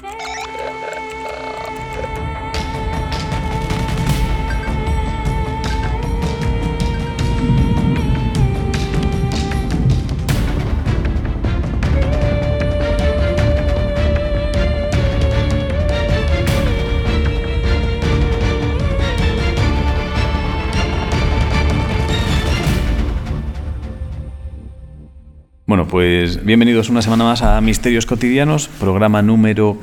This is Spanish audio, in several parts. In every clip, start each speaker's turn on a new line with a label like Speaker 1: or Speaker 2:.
Speaker 1: Bueno, pues bienvenidos una semana más a Misterios Cotidianos, programa número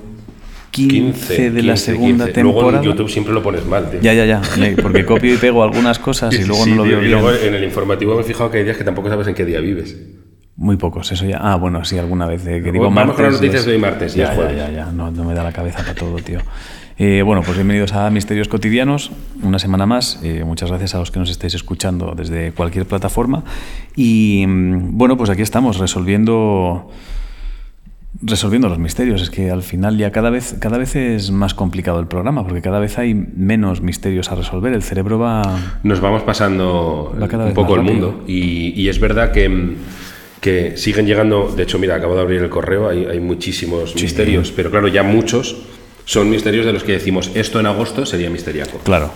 Speaker 1: 15, de la segunda temporada.
Speaker 2: Luego en YouTube siempre lo pones mal, tío.
Speaker 1: Ya, ya, ya, porque copio y pego algunas cosas y luego no lo veo
Speaker 2: y
Speaker 1: bien.
Speaker 2: luego en el informativo me he fijado que hay días que tampoco sabes en qué día vives.
Speaker 1: Muy pocos, eso ya. Ah, bueno, sí, alguna vez. eh, que digo
Speaker 2: Vamos
Speaker 1: martes.
Speaker 2: con las noticias de hoy martes, y
Speaker 1: Ya, ya, ya, ya. No, no me da la cabeza para todo, tío. Eh, bueno, pues bienvenidos a Misterios Cotidianos, una semana más. Eh, muchas gracias a los que nos estáis escuchando desde cualquier plataforma. Y mm, bueno, pues aquí estamos resolviendo resolviendo los misterios. Es que al final ya cada vez, cada vez es más complicado el programa, porque cada vez hay menos misterios a resolver. El cerebro va.
Speaker 2: Nos vamos pasando
Speaker 1: Va
Speaker 2: un poco el mundo y, y es verdad que, mm, que siguen llegando, de hecho, mira, acabo de abrir el correo, hay, hay muchísimos misterios, pero claro, ya muchos son misterios de los que decimos, esto en agosto sería misteriaco.
Speaker 1: Claro,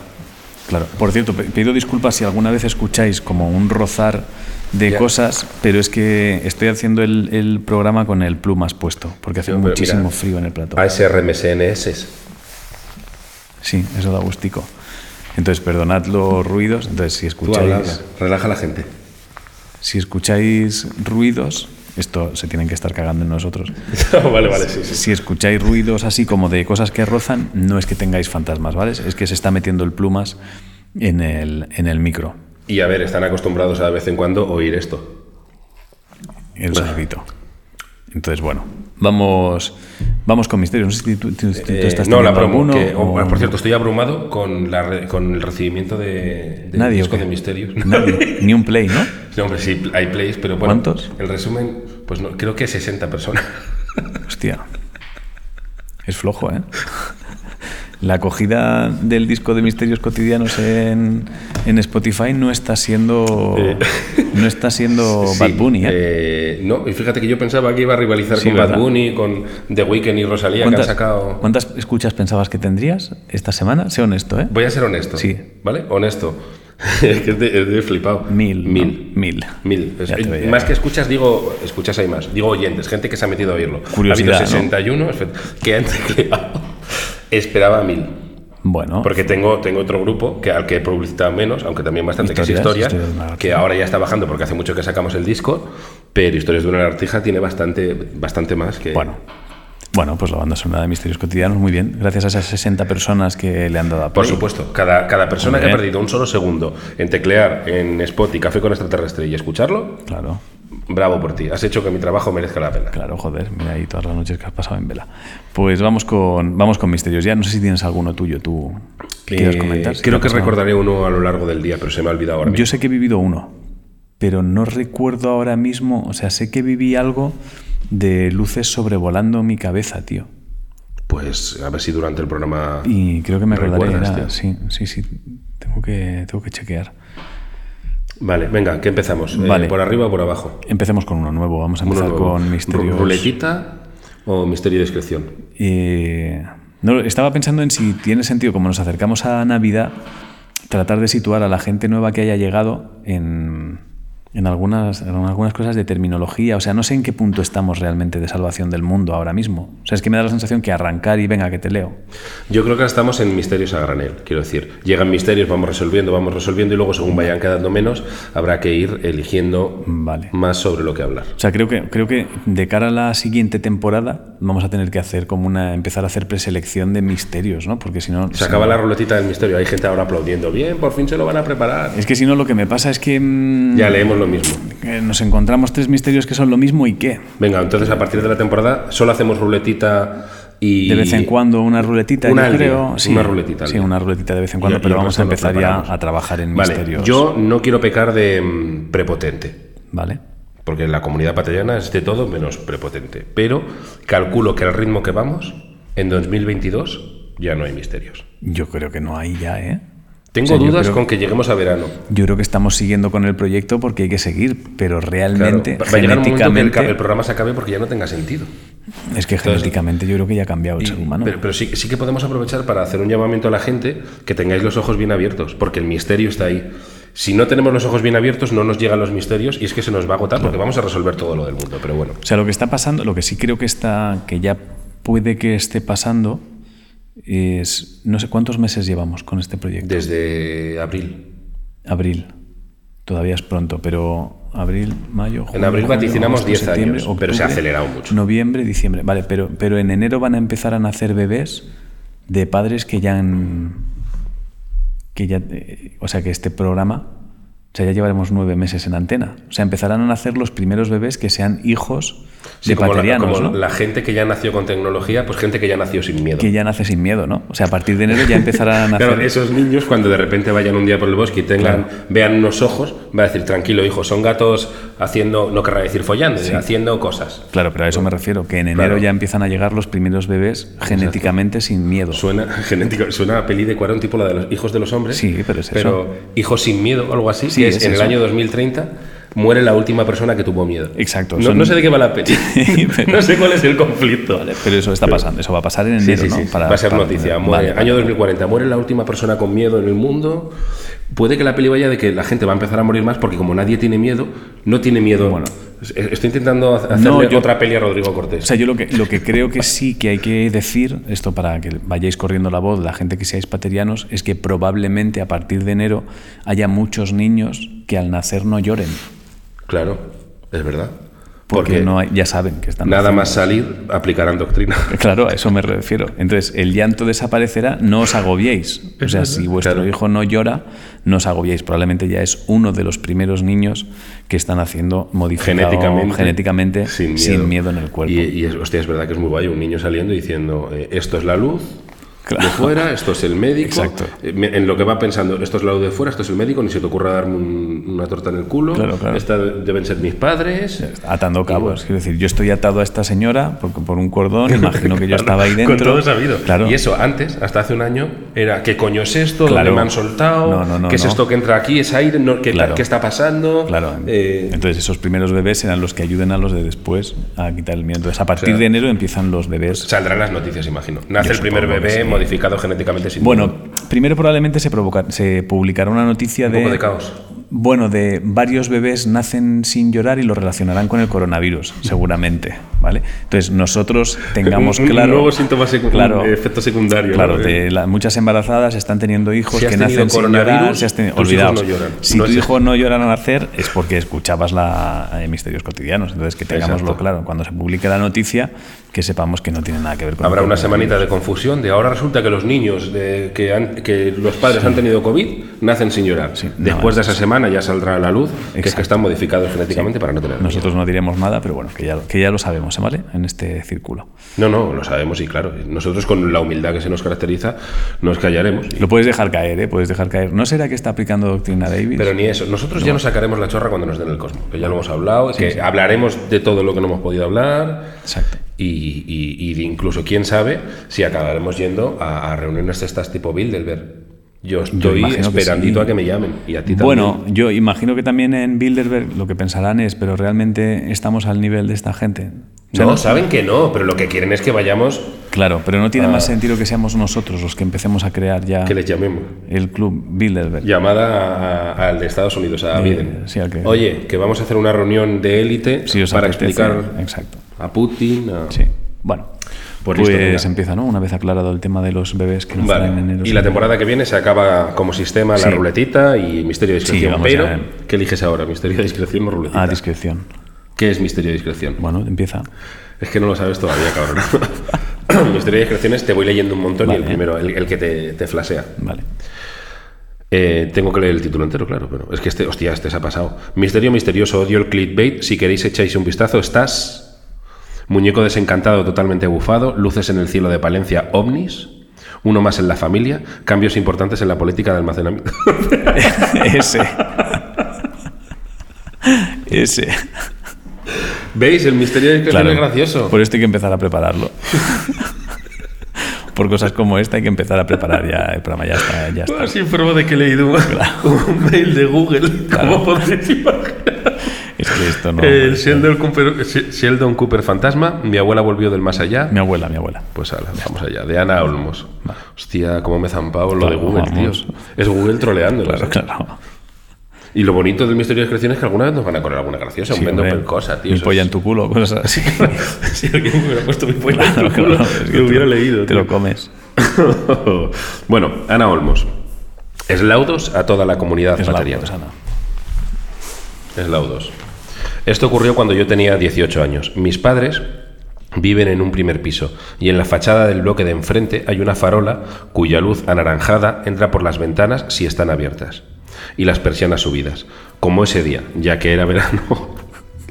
Speaker 1: claro. Por cierto, pido disculpas si alguna vez escucháis como un rozar de
Speaker 2: Ya.
Speaker 1: cosas, pero es que estoy haciendo el, el programa con el plumas puesto, porque hace
Speaker 2: No,
Speaker 1: muchísimo
Speaker 2: mira,
Speaker 1: frío en el plato.
Speaker 2: ASRMSNS.
Speaker 1: Sí, eso da gustico. Entonces, perdonad los ruidos. Entonces, si
Speaker 2: Tú
Speaker 1: escucháis,
Speaker 2: relaja a la gente.
Speaker 1: si escucháis ruidos, esto se tienen que estar cagando en nosotros.
Speaker 2: vale, vale, sí, sí.
Speaker 1: Si escucháis ruidos así como de cosas que rozan, no es que tengáis fantasmas, ¿vale? Es que se está metiendo el plumas en el, en el micro.
Speaker 2: Y a ver, están acostumbrados a de vez en cuando oír esto.
Speaker 1: El sonidito. Entonces, bueno, vamos, vamos con misterios. No sé si tú, tú- tú
Speaker 2: Eh,
Speaker 1: estás
Speaker 2: no, la promo.
Speaker 1: alguno
Speaker 2: que-
Speaker 1: o-
Speaker 2: oh, por cierto, estoy abrumado con, la con el recibimiento de, de
Speaker 1: Nadie,
Speaker 2: disco de misterios.
Speaker 1: Nadie, ni un play, ¿no?
Speaker 2: No, hombre, sí, hay plays, pero bueno.
Speaker 1: ¿Cuántos?
Speaker 2: El resumen, pues no, creo que 60 personas.
Speaker 1: Hostia. Es flojo, ¿eh? La acogida del disco de Misterios Cotidianos en, en Spotify no está siendo no está siendo
Speaker 2: Sí,
Speaker 1: Bad Bunny, ¿eh?
Speaker 2: eh, no, y fíjate que yo pensaba que iba a rivalizar
Speaker 1: Sí,
Speaker 2: con Bad. Bunny, con The Weeknd y Rosalía, que han
Speaker 1: ¿Cuántas,
Speaker 2: sacado.
Speaker 1: cuántas escuchas pensabas que tendrías esta semana? Sé honesto, ¿eh?
Speaker 2: Voy a ser honesto.
Speaker 1: Sí.
Speaker 2: ¿Vale? Honesto. es que es de flipado.
Speaker 1: Mil, ¿no?
Speaker 2: Mil.
Speaker 1: Mil.
Speaker 2: Mil. Es-
Speaker 1: te
Speaker 2: más que escuchas, digo, escuchas hay más. Digo oyentes, gente que se ha metido a oírlo.
Speaker 1: Curiosidad,
Speaker 2: Ha habido
Speaker 1: ¿no?
Speaker 2: 61 espe- que han tecleado. Esperaba mil.
Speaker 1: Bueno,
Speaker 2: Porque tengo, tengo otro grupo que al que he publicitado menos, aunque también bastante, que es
Speaker 1: Historias, Historias
Speaker 2: que ahora ya está bajando porque hace mucho que sacamos el disco, pero Historias de una lagartija tiene bastante, bastante más que...
Speaker 1: bueno. Bueno, pues la banda sonora de Misterios Cotidianos, muy bien. Gracias a esas 60 personas que le han dado a
Speaker 2: Por supuesto, cada, cada persona que ha perdido un solo segundo en teclear en Spotify Café con Extraterrestre y escucharlo,
Speaker 1: Claro,
Speaker 2: bravo por ti. Has hecho que mi trabajo merezca la pena.
Speaker 1: claro, joder, mira ahí todas las noches que has pasado en vela. Pues vamos con, vamos con Misterios. Ya no sé si tienes alguno tuyo, tú,
Speaker 2: Eh,
Speaker 1: comentar. Si
Speaker 2: creo que recordaré uno a lo largo del día, pero se me ha olvidado ahora
Speaker 1: Yo
Speaker 2: mismo.
Speaker 1: sé que he vivido uno, pero no recuerdo ahora mismo, o sea, sé que viví algo de luces sobrevolando mi cabeza, tío.
Speaker 2: Pues a ver si durante el programa...
Speaker 1: Y creo que me acordaré. era- sí, sí, sí. Tengo que, tengo que chequear.
Speaker 2: Vale, venga, ¿qué empezamos? Eh,
Speaker 1: Vale.
Speaker 2: ¿Por arriba o por abajo?
Speaker 1: Empecemos con uno nuevo. Vamos a empezar
Speaker 2: nuevo.
Speaker 1: con misterios.
Speaker 2: ¿Ruletita o misterio y discreción?
Speaker 1: Eh, no, estaba pensando en si tiene sentido, como nos acercamos a Navidad, tratar de situar a la gente nueva que haya llegado en, en algunas, en algunas cosas de terminología. O sea, no sé en qué punto estamos realmente de salvación del mundo ahora mismo. O sea, es que me da la sensación que arrancar y venga, que te leo.
Speaker 2: Yo creo que ahora estamos en misterios a granel, quiero decir. Llegan misterios, vamos resolviendo, vamos resolviendo y luego según vayan quedando menos, habrá que ir eligiendo
Speaker 1: Vale.
Speaker 2: más sobre lo que hablar.
Speaker 1: O sea, creo que, creo que de cara a la siguiente temporada vamos a tener que hacer como una. empezar a hacer preselección de misterios, ¿no? Porque si no.
Speaker 2: Se acaba la ruletita del misterio, hay gente ahora aplaudiendo. Bien, por fin se lo van a preparar.
Speaker 1: Es que si no, lo que me pasa es que. mm,
Speaker 2: Ya leemos lo mismo.
Speaker 1: que nos encontramos tres misterios que son lo mismo y qué.
Speaker 2: Venga, entonces a partir de la temporada solo hacemos ruletita y...
Speaker 1: De vez en cuando una ruletita,
Speaker 2: Una
Speaker 1: yo
Speaker 2: al día,
Speaker 1: creo. Sí,
Speaker 2: una ruletita
Speaker 1: Sí, una ruletita de vez en cuando,
Speaker 2: y
Speaker 1: pero vamos a empezar ya a trabajar en
Speaker 2: Vale,
Speaker 1: misterios.
Speaker 2: yo no quiero pecar de mm, prepotente.
Speaker 1: Vale.
Speaker 2: Porque la comunidad patellana es de todo menos prepotente. Pero calculo que al ritmo que vamos, en 2022 ya no hay misterios.
Speaker 1: Yo creo que no hay ya, ¿eh?
Speaker 2: Tengo
Speaker 1: O sea,
Speaker 2: dudas
Speaker 1: creo-
Speaker 2: con que lleguemos a verano.
Speaker 1: Yo creo que estamos siguiendo con el proyecto porque hay que seguir, pero
Speaker 2: Claro,
Speaker 1: realmente,
Speaker 2: va va a llegar un momento que el, el programa se acabe porque ya no tenga sentido.
Speaker 1: es que genéticamente yo creo que ya ha cambiado el
Speaker 2: Y-
Speaker 1: ser humano.
Speaker 2: Pero, pero sí, sí que podemos aprovechar para hacer un llamamiento a la gente que tengáis los ojos bien abiertos, porque el misterio está ahí. Si no tenemos los ojos bien abiertos, no nos llegan los misterios y es que se nos va a agotar porque vamos a resolver todo lo del mundo. Pero bueno,
Speaker 1: O sea, lo que está pasando, lo que sí creo que está, que ya puede que esté pasando, es no sé cuántos meses llevamos con este proyecto.
Speaker 2: desde abril.
Speaker 1: Abril. Todavía es pronto, pero abril, mayo, junio,
Speaker 2: abril
Speaker 1: julio,
Speaker 2: vaticinamos
Speaker 1: agosto,
Speaker 2: 10
Speaker 1: septiembre,
Speaker 2: años, pero se ha
Speaker 1: octubre,
Speaker 2: acelerado mucho.
Speaker 1: Noviembre, diciembre. Vale, pero, pero en enero van a empezar a nacer bebés de padres que ya han. que ya. eh, o sea, que este programa. O sea, ya llevaremos nueve meses en antena. O sea, empezarán a nacer los primeros bebés que sean hijos
Speaker 2: Sí,
Speaker 1: de
Speaker 2: como, la,
Speaker 1: paterianos,
Speaker 2: como
Speaker 1: ¿no?
Speaker 2: la gente que ya nació con tecnología, pues gente que ya nació sin miedo.
Speaker 1: Que ya nace sin miedo, ¿no? O sea, a partir de enero ya empezarán a nacer.
Speaker 2: Claro, esos niños cuando de repente vayan un día por el bosque y tengan, vean unos ojos, va a decir, tranquilo hijo, son gatos haciendo, no querrá decir follando, haciendo cosas.
Speaker 1: Claro, pero a eso me refiero, que en enero
Speaker 2: Claro.
Speaker 1: ya empiezan a llegar los primeros bebés genéticamente sin miedo.
Speaker 2: Suena genético, suena a peli de Cuarón, tipo la de los hijos de los hombres.
Speaker 1: Sí, pero es
Speaker 2: Pero hijos sin miedo o algo así,
Speaker 1: Sí,
Speaker 2: que es,
Speaker 1: es
Speaker 2: en
Speaker 1: eso.
Speaker 2: el año 2030 muere la última persona que tuvo miedo.
Speaker 1: Exacto,
Speaker 2: No,
Speaker 1: son-
Speaker 2: no sé de qué va la peli.
Speaker 1: pero-
Speaker 2: no sé cuál es el conflicto.
Speaker 1: Vale, pero eso está pasando, eso va a pasar en enero,
Speaker 2: sí,
Speaker 1: ¿no?
Speaker 2: sí.
Speaker 1: Para-
Speaker 2: va a ser
Speaker 1: para-
Speaker 2: noticia.
Speaker 1: vale,
Speaker 2: Muere,
Speaker 1: vale,
Speaker 2: año
Speaker 1: vale.
Speaker 2: 2040. Muere la última persona con miedo en el mundo. Puede que la peli vaya de que la gente va a empezar a morir más porque como nadie tiene miedo, no tiene miedo.
Speaker 1: Bueno.
Speaker 2: Estoy intentando hacerle
Speaker 1: No, yo-
Speaker 2: otra peli a Rodrigo Cortés.
Speaker 1: O sea, yo lo que, lo que creo que sí que hay que decir, esto para que vayáis corriendo la voz, la gente que seáis paterianos, es que probablemente a partir de enero haya muchos niños que al nacer no lloren,
Speaker 2: claro, es verdad.
Speaker 1: porque,
Speaker 2: Porque
Speaker 1: no hay- ya saben que están
Speaker 2: nada más salir, aplicarán doctrina.
Speaker 1: Claro, a eso me refiero. Entonces, el llanto desaparecerá, no os agobiéis. O sea, si vuestro
Speaker 2: Claro.
Speaker 1: hijo no llora, no os agobiéis. Probablemente ya es uno de los primeros niños que están haciendo modificado
Speaker 2: genéticamente,
Speaker 1: genéticamente
Speaker 2: sin miedo,
Speaker 1: en el cuerpo.
Speaker 2: Y, y es, hostia, es verdad que es muy guay un niño saliendo y diciendo, eh, esto es la luz
Speaker 1: Claro.
Speaker 2: de fuera, esto es el médico.
Speaker 1: Exacto.
Speaker 2: Eh, En lo que va pensando, esto es luz de fuera, esto es el médico, ni se te ocurra darme un- una torta en el culo,
Speaker 1: Claro, claro.
Speaker 2: esta deben ser mis padres.
Speaker 1: Atando cabos. Quiero decir, yo estoy atado a esta señora por, por un cordón, imagino que yo estaba ahí dentro.
Speaker 2: Con todo sabido.
Speaker 1: Claro.
Speaker 2: Y eso antes, hasta hace un año, era ¿qué coño es esto? ¿Dónde me han soltado?
Speaker 1: No, no, no,
Speaker 2: ¿Qué es esto que entra aquí? ¿Es aire? ¿qué, qué está pasando?
Speaker 1: Claro.
Speaker 2: Eh,
Speaker 1: Entonces, esos primeros bebés serán los que ayuden a los de después a quitar el miedo. Entonces, a partir
Speaker 2: O sea,
Speaker 1: de enero empiezan los bebés.
Speaker 2: saldrán las noticias, imagino. Nace
Speaker 1: Yo
Speaker 2: el primer bebé. Modificado genéticamente sin
Speaker 1: Bueno,
Speaker 2: miedo.
Speaker 1: primero probablemente se, provoca- se publicará una noticia
Speaker 2: Un
Speaker 1: de,
Speaker 2: poco de caos.
Speaker 1: Bueno, de varios bebés nacen sin llorar y lo relacionarán con el coronavirus, seguramente, ¿vale? Entonces nosotros tengamos
Speaker 2: Un-
Speaker 1: claro
Speaker 2: nuevo síntoma secu- un efecto secundario,
Speaker 1: Claro,
Speaker 2: ¿no?
Speaker 1: de la- muchas embarazadas están teniendo hijos
Speaker 2: Si
Speaker 1: que nacen sin llorar. si has tenido- olvidaos.
Speaker 2: no lloran.
Speaker 1: Si
Speaker 2: No
Speaker 1: tu hijo no llora al nacer es porque escuchabas la eh, misterios cotidianos. Entonces que tengámoslo claro. Cuando se publique la noticia, que sepamos que no tiene nada que ver con
Speaker 2: Habrá una semanita de confusión de ahora resulta que los niños de- que, han- que los padres han tenido COVID nacen sin llorar.
Speaker 1: Sí,
Speaker 2: Después de esa semana ya saldrá a la luz que es que
Speaker 1: Exacto.
Speaker 2: están modificados genéticamente para no tener.
Speaker 1: Nosotros no diremos nada, pero bueno, que ya, que ya lo sabemos, ¿eh? ¿vale? En este círculo.
Speaker 2: No, no, lo sabemos y claro, nosotros con la humildad que se nos caracteriza nos callaremos.
Speaker 1: Lo puedes dejar caer, ¿eh? Puedes dejar caer. ¿No será que está aplicando doctrina Davis?
Speaker 2: Pero ni eso, nosotros ya nos sacaremos la chorra cuando nos den el cosmo, que ya lo hemos hablado, que hablaremos de todo lo que no hemos podido hablar.
Speaker 1: Exacto.
Speaker 2: Y, y- y incluso, quién sabe, si acabaremos yendo a, a reuniones de estas tipo Bilderberg. Yo estoy esperandito
Speaker 1: sí.
Speaker 2: a que me llamen. Y a ti también.
Speaker 1: Bueno, yo imagino que también en Bilderberg lo que pensarán es, pero realmente estamos al nivel de esta gente. O sea,
Speaker 2: no, saben que no, pero lo que quieren es que vayamos,
Speaker 1: Claro, pero no tiene más sentido que seamos nosotros los que empecemos a crear ya
Speaker 2: que les llamemos.
Speaker 1: el club Bilderberg.
Speaker 2: Llamada al de Estados Unidos, a Biden.
Speaker 1: sí, al que-
Speaker 2: Oye, que vamos a hacer una reunión de élite para
Speaker 1: apetece,
Speaker 2: explicar
Speaker 1: Exacto.
Speaker 2: a Putin. a-
Speaker 1: Sí. Bueno,
Speaker 2: Pues
Speaker 1: pues,
Speaker 2: listo, venga.
Speaker 1: empieza, ¿no? Una vez aclarado el tema de los bebés que
Speaker 2: Vale.
Speaker 1: en enero.
Speaker 2: Y la temporada que viene se acaba como sistema la ruletita y misterio de discreción. pero. ¿qué eliges ahora? ¿Misterio de discreción o ruletita?
Speaker 1: A discreción.
Speaker 2: ¿Qué es misterio de discreción?
Speaker 1: Bueno, empieza.
Speaker 2: Es que no lo sabes todavía, cabrón. misterio de discreción es te voy leyendo un montón y el primero, el, el que te, te flasea.
Speaker 1: Vale.
Speaker 2: Eh, tengo que leer el título entero, claro, pero es que este, hostia, este se ha pasado. Misterio misterioso, odio el clickbait. Si queréis echáis un vistazo, estás. Muñeco desencantado, totalmente bufado. Luces en el cielo de Palencia, ovnis. Uno más en la familia. Cambios importantes en la política de almacenamiento.
Speaker 1: Ese. Ese.
Speaker 2: ¿Veis? El misterio de
Speaker 1: Claro.
Speaker 2: es gracioso.
Speaker 1: Por esto hay que empezar a prepararlo. por cosas como esta hay que empezar a preparar ya el programa. Ya está, ya está.
Speaker 2: Os informo de que he leído un, un mail de Google. Como podréis imaginar.
Speaker 1: Esto no.
Speaker 2: El Sheldon Cooper, Sheldon Cooper fantasma. Mi abuela volvió del más allá.
Speaker 1: Mi abuela, mi abuela.
Speaker 2: Pues ahora, vamos allá. De Ana Olmos. Hostia, cómo me he zampado lo de Google, tío.
Speaker 1: vamos.
Speaker 2: Es Google troleando.
Speaker 1: Claro, claro.
Speaker 2: Y lo bonito del misterio de creación es que alguna vez nos van a correr alguna graciosa.
Speaker 1: Sí,
Speaker 2: un vendo cosa, tío.
Speaker 1: Mi polla
Speaker 2: es-
Speaker 1: en tu culo, cosas así.
Speaker 2: si alguien hubiera puesto mi polla en tu culo,
Speaker 1: claro, es que
Speaker 2: lo hubiera
Speaker 1: te-
Speaker 2: leído.
Speaker 1: Te
Speaker 2: tío.
Speaker 1: lo comes.
Speaker 2: bueno, Ana Olmos. Eslaudos a toda la comunidad
Speaker 1: Es la
Speaker 2: pateriana.
Speaker 1: cosa, ¿no?
Speaker 2: Eslaudos. Esto ocurrió cuando yo tenía 18 años. Mis padres viven en un primer piso y en la fachada del bloque de enfrente hay una farola cuya luz anaranjada entra por las ventanas si están abiertas y las persianas subidas, como ese día, ya que era verano.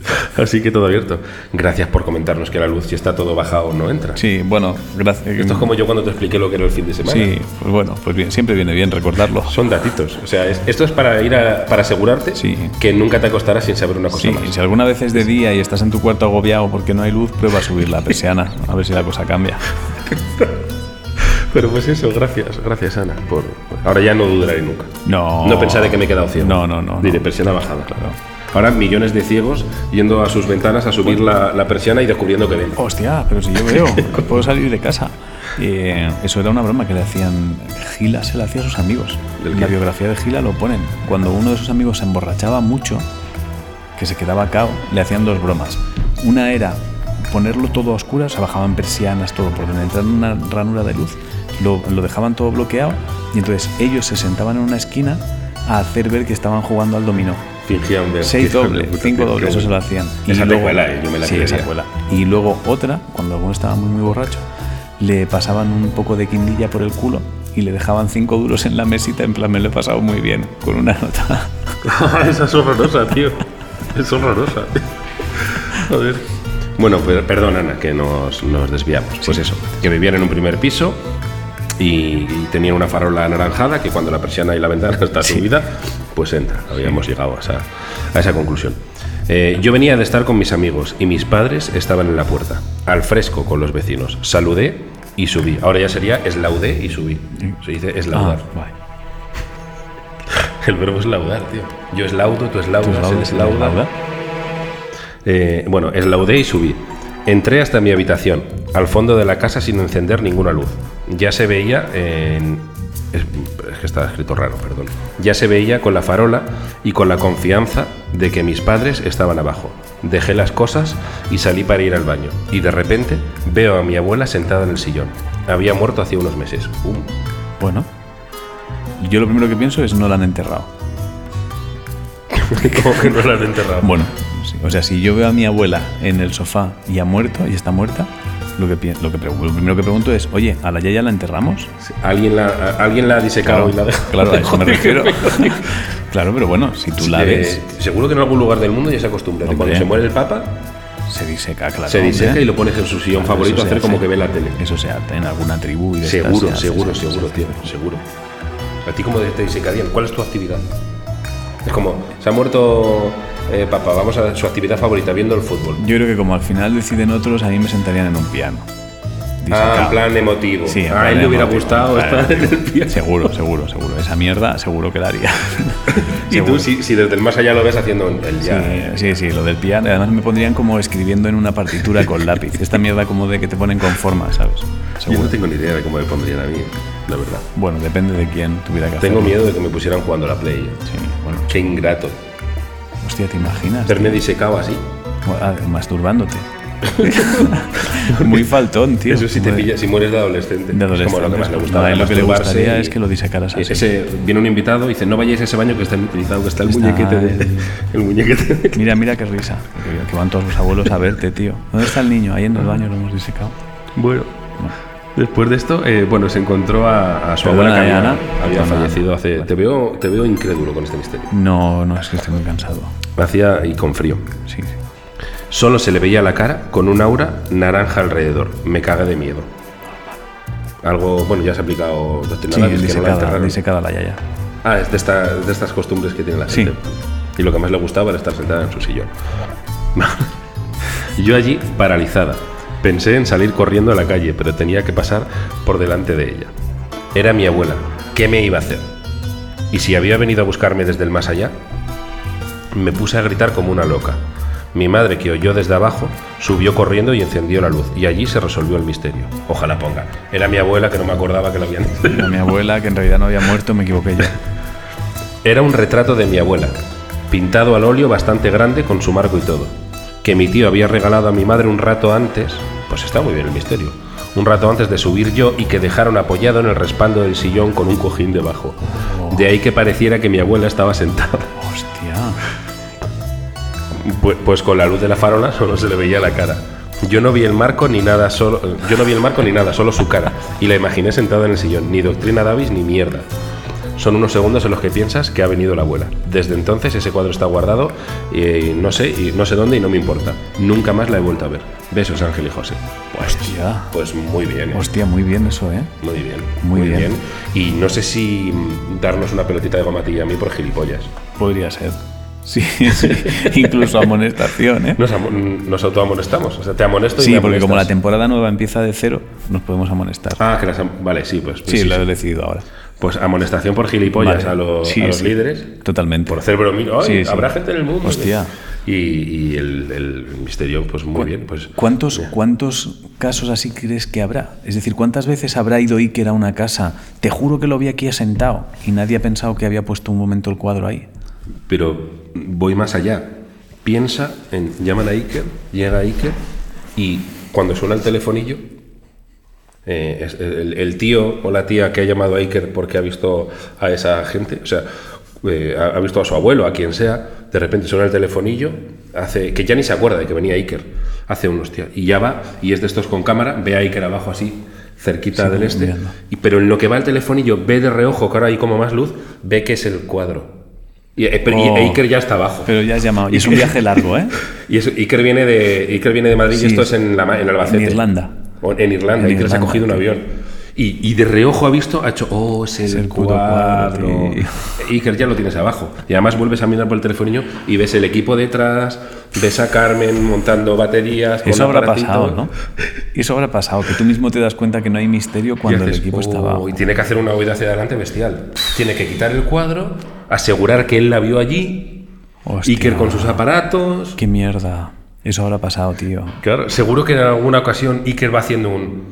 Speaker 2: Así que todo abierto. Gracias por comentarnos que la luz, si está todo bajado, no entra.
Speaker 1: Sí, bueno, gracias.
Speaker 2: Esto es como yo cuando te expliqué lo que era el fin de semana.
Speaker 1: Sí, pues bueno, pues bien, siempre viene bien recordarlo.
Speaker 2: Son datitos. O sea, es- esto es para ir a, para asegurarte
Speaker 1: Sí.
Speaker 2: que nunca te acostarás sin saber una cosa
Speaker 1: Sí,
Speaker 2: más.
Speaker 1: y si alguna vez es de día y estás en tu cuarto agobiado porque no hay luz, prueba a subir la persiana, a ver si la cosa cambia.
Speaker 2: Pero pues eso, gracias, gracias Ana. Por... Ahora ya no dudaré nunca.
Speaker 1: No.
Speaker 2: No pensaré que me he quedado ciego.
Speaker 1: No, no, no,
Speaker 2: Diré
Speaker 1: no.
Speaker 2: persiana bajada.
Speaker 1: Claro.
Speaker 2: Ahora millones de ciegos yendo a sus ventanas a subir la, la persiana y descubriendo que ven.
Speaker 1: Hostia, pero si yo veo, puedo salir de casa. Eh, eso era una broma que le hacían. Gila se le hacía a sus amigos.
Speaker 2: ¿Del
Speaker 1: En la biografía de Gila lo ponen. Cuando uno de sus amigos se emborrachaba mucho, que se quedaba cao, le hacían dos bromas. Una era ponerlo todo a oscuras, se bajaban persianas, todo, por donde entraba una ranura de luz, lo, lo dejaban todo bloqueado y entonces ellos se sentaban en una esquina a hacer ver que estaban jugando al dominó.
Speaker 2: Fingían ver.
Speaker 1: Seis dobles, cinco dobles, eso se lo hacían.
Speaker 2: Esa te cuela, eh, yo me la
Speaker 1: Sí, esa cuela. Y luego otra, cuando alguno estaba muy, muy borracho, le pasaban un poco de quindilla por el culo y le dejaban cinco duros en la mesita, en plan, me lo he pasado muy bien, con una nota.
Speaker 2: Esa es horrorosa, tío. Es horrorosa. Joder. Bueno, perdón, Ana, que nos, nos desviamos. Pues eso, que vivían en un primer piso y, y tenían una farola anaranjada que cuando la persiana y la ventana está subida, pues entra. Habíamos llegado a esa, a esa conclusión. Eh, yo venía de estar con mis amigos y mis padres estaban en la puerta, al fresco con los vecinos. Saludé y subí. Ahora ya sería eslaudé y subí. Se dice eslaudar.
Speaker 1: Ah, vale.
Speaker 2: El verbo es laudar, tío. Yo eslaudo, tú eslaudas,
Speaker 1: ¿Tú
Speaker 2: él eslauda? Eh, bueno, eslaudé y subí. Entré hasta mi habitación, al fondo de la casa sin encender ninguna luz. Ya se veía en... Es, es que está escrito raro, perdón. Ya se veía con la farola y con la confianza de que mis padres estaban abajo. Dejé las cosas y salí para ir al baño. Y de repente veo a mi abuela sentada en el sillón. Había muerto hace unos meses.
Speaker 1: Bueno, yo lo primero que pienso es no la han enterrado.
Speaker 2: Como que no la han enterrado.
Speaker 1: Bueno, sí, o sea, si yo veo a mi abuela en el sofá y ha muerto y está muerta, lo que, lo que lo primero que pregunto es, oye, ¿a la Yaya la enterramos?
Speaker 2: Alguien la, a- alguien la ha disecado y la ha dejado.
Speaker 1: claro, a eso me refiero. claro, pero bueno, si tú la
Speaker 2: Eh,
Speaker 1: ves,
Speaker 2: seguro que en algún lugar del mundo ya se acostumbra. que
Speaker 1: Hombre.
Speaker 2: Cuando se muere el Papa,
Speaker 1: se diseca, claro.
Speaker 2: se diseca
Speaker 1: hombre.
Speaker 2: y lo pones en su sillón
Speaker 1: Claro,
Speaker 2: favorito a hacer como que ve la tele.
Speaker 1: Eso se hace en alguna tribu y de estas
Speaker 2: Seguro,
Speaker 1: se hace,
Speaker 2: seguro,
Speaker 1: hace,
Speaker 2: seguro,
Speaker 1: se
Speaker 2: tío, seguro. ¿A ti cómo te disecarían? ¿Cuál es tu actividad? Es como, se ha muerto eh, Papa, vamos a su actividad favorita, viendo el fútbol.
Speaker 1: Yo creo que como al final deciden otros, a mí me sentarían en un piano.
Speaker 2: Ah, en plan emotivo.
Speaker 1: Sí, en
Speaker 2: a
Speaker 1: plan
Speaker 2: él le hubiera gustado
Speaker 1: Claro.
Speaker 2: estar en el piano.
Speaker 1: Seguro, seguro, seguro. Esa mierda seguro que la haría.
Speaker 2: Y tú, si, si desde el más allá lo ves haciendo el ya.
Speaker 1: Sí, sí, sí, lo del piano. Además me pondrían como escribiendo en una partitura con lápiz. Esta mierda como de que te ponen con forma, ¿sabes?
Speaker 2: Yo
Speaker 1: Seguro.
Speaker 2: no tengo ni idea de cómo me pondrían a mí, la verdad.
Speaker 1: Bueno, depende de quién tuviera que
Speaker 2: Tengo
Speaker 1: hacerlo.
Speaker 2: miedo de que me pusieran jugando a la Play. ¿eh?
Speaker 1: Sí, bueno.
Speaker 2: Qué ingrato.
Speaker 1: Hostia, ¿te imaginas?
Speaker 2: Verme disecado así.
Speaker 1: Ah, Masturbándote. Muy faltón, tío.
Speaker 2: Eso sí te
Speaker 1: Muy-
Speaker 2: pilla si mueres de adolescente.
Speaker 1: De
Speaker 2: Es como lo que más le
Speaker 1: adolescente.
Speaker 2: gustaba.
Speaker 1: No, lo que le gustaría
Speaker 2: y-
Speaker 1: es que lo disecaras así.
Speaker 2: Ese, viene un invitado y dice, no vayáis a ese baño que está inutilizado, que está el
Speaker 1: Está
Speaker 2: muñequete de...
Speaker 1: el-
Speaker 2: El muñequete de-
Speaker 1: Mira, mira qué risa. Que, que van todos los abuelos a verte, tío. ¿Dónde está el niño? Ahí en el baño lo hemos disecado.
Speaker 2: Bueno, después de esto, eh, bueno, se encontró a, a su
Speaker 1: Perdona,
Speaker 2: abuela que había, fallecido hace... Te veo, te veo incrédulo con este misterio.
Speaker 1: No, no, es que estoy muy cansado.
Speaker 2: Hacía y con frío.
Speaker 1: Sí, sí.
Speaker 2: Solo se le veía la cara con un aura naranja alrededor. Me caga de miedo. Algo, bueno, ya se ha aplicado
Speaker 1: Sí,
Speaker 2: que no
Speaker 1: disecada, la yaya.
Speaker 2: Ah, es de, esta- de estas costumbres que tiene la
Speaker 1: Sí.
Speaker 2: gente. Y lo que más le gustaba era estar sentada en su sillón. Yo allí, paralizada. Pensé en salir corriendo a la calle, pero tenía que pasar por delante de ella. Era mi abuela. ¿Qué me iba a hacer? ¿Y si había venido a buscarme desde el más allá? Me puse a gritar como una loca. Mi madre, que oyó desde abajo, subió corriendo y encendió la luz, y allí se resolvió el misterio. Ojalá ponga. Era mi abuela que no me acordaba que lo habían
Speaker 1: Era mi abuela, que en realidad no había muerto, me equivoqué yo.
Speaker 2: Era un retrato de mi abuela, pintado al óleo bastante grande con su marco y todo, que mi tío había regalado a mi madre un rato antes, pues está muy bien el misterio, un rato antes de subir yo y que dejaron apoyado en el respaldo del sillón con un cojín debajo. De ahí que pareciera que mi abuela estaba sentada.
Speaker 1: Hostia.
Speaker 2: Pues, pues con la luz de la farola solo se le veía la cara. Yo no vi el marco ni nada, solo yo no vi el marco ni nada, solo su cara y la imaginé sentada en el sillón, ni doctrina Davis ni mierda. Son unos segundos en los que piensas que ha venido la abuela. Desde entonces ese cuadro está guardado y no sé y no sé dónde y no me importa. Nunca más la he vuelto a ver. Besos Ángel y José.
Speaker 1: Hostia.
Speaker 2: Pues muy bien. ¿eh?
Speaker 1: Hostia, muy bien eso, ¿eh?
Speaker 2: Muy bien.
Speaker 1: Muy bien.
Speaker 2: Y no sé si darnos una pelotita de goma a mí por gilipollas.
Speaker 1: Podría ser. Sí, sí. Incluso amonestación, ¿eh?
Speaker 2: Nos, amo- nos autoamonestamos. O sea, te amonesto y
Speaker 1: Sí,
Speaker 2: me
Speaker 1: porque como la temporada nueva empieza de cero, nos podemos amonestar.
Speaker 2: Ah, que las am- Vale, sí, pues. pues
Speaker 1: sí,
Speaker 2: sí,
Speaker 1: lo
Speaker 2: sí.
Speaker 1: he decidido ahora.
Speaker 2: Pues amonestación por gilipollas
Speaker 1: Vale.
Speaker 2: a, los-
Speaker 1: Sí,
Speaker 2: a los
Speaker 1: sí.
Speaker 2: líderes.
Speaker 1: Totalmente.
Speaker 2: Por hacer bromino.
Speaker 1: Sí,
Speaker 2: habrá gente en el mundo.
Speaker 1: Hostia.
Speaker 2: Y, y el, el misterio, pues muy bien. Pues,
Speaker 1: ¿Cuántos, ¿Cuántos casos así crees que habrá? Es decir, ¿cuántas veces habrá ido Iker a una casa? Te juro que lo vi aquí asentado y nadie ha pensado que había puesto un momento el cuadro ahí.
Speaker 2: Pero voy más allá. Piensa en. Llaman a Iker, llega Iker y cuando suena el telefonillo. Eh, es- el, el tío o la tía que ha llamado a Iker porque ha visto a esa gente, o sea, eh, ha, ha visto a su abuelo, a quien sea, de repente suena el telefonillo, hace que ya ni se acuerda de que venía Iker, hace un hostia, y ya va, y es de estos con cámara, ve a Iker abajo así, cerquita
Speaker 1: Sí,
Speaker 2: del este, y, pero en lo que va el telefonillo, ve de reojo, que ahora hay como más luz, ve que es el cuadro. Y, eh, y
Speaker 1: Oh.
Speaker 2: Iker ya está abajo.
Speaker 1: Pero ya has llamado. Y es un viaje largo, ¿eh?
Speaker 2: Y eso, Iker viene de, Iker viene de Madrid
Speaker 1: Sí,
Speaker 2: y esto es en, la, en Albacete.
Speaker 1: En Irlanda.
Speaker 2: En Irlanda.
Speaker 1: En
Speaker 2: Iker se ha
Speaker 1: Irlanda,
Speaker 2: cogido un avión. Y, y de reojo ha visto, ha hecho, oh, es el,
Speaker 1: el puto
Speaker 2: cuadro.
Speaker 1: cuadro,
Speaker 2: Iker ya lo tienes abajo. Y además vuelves a mirar por el telefonillo y ves el equipo detrás, ves a Carmen montando baterías. con
Speaker 1: Eso habrá pasado, ¿no? Eso habrá pasado, que tú mismo te das cuenta que no hay misterio
Speaker 2: Y
Speaker 1: cuando el
Speaker 2: haces,
Speaker 1: equipo
Speaker 2: "Oh",
Speaker 1: está abajo.
Speaker 2: Y tiene que hacer una huida hacia adelante bestial. Tiene que quitar el cuadro, asegurar que él la vio allí.
Speaker 1: Hostia.
Speaker 2: Iker con sus aparatos.
Speaker 1: Qué mierda. Eso habrá pasado, tío.
Speaker 2: Claro, seguro que en alguna ocasión Iker va haciendo un.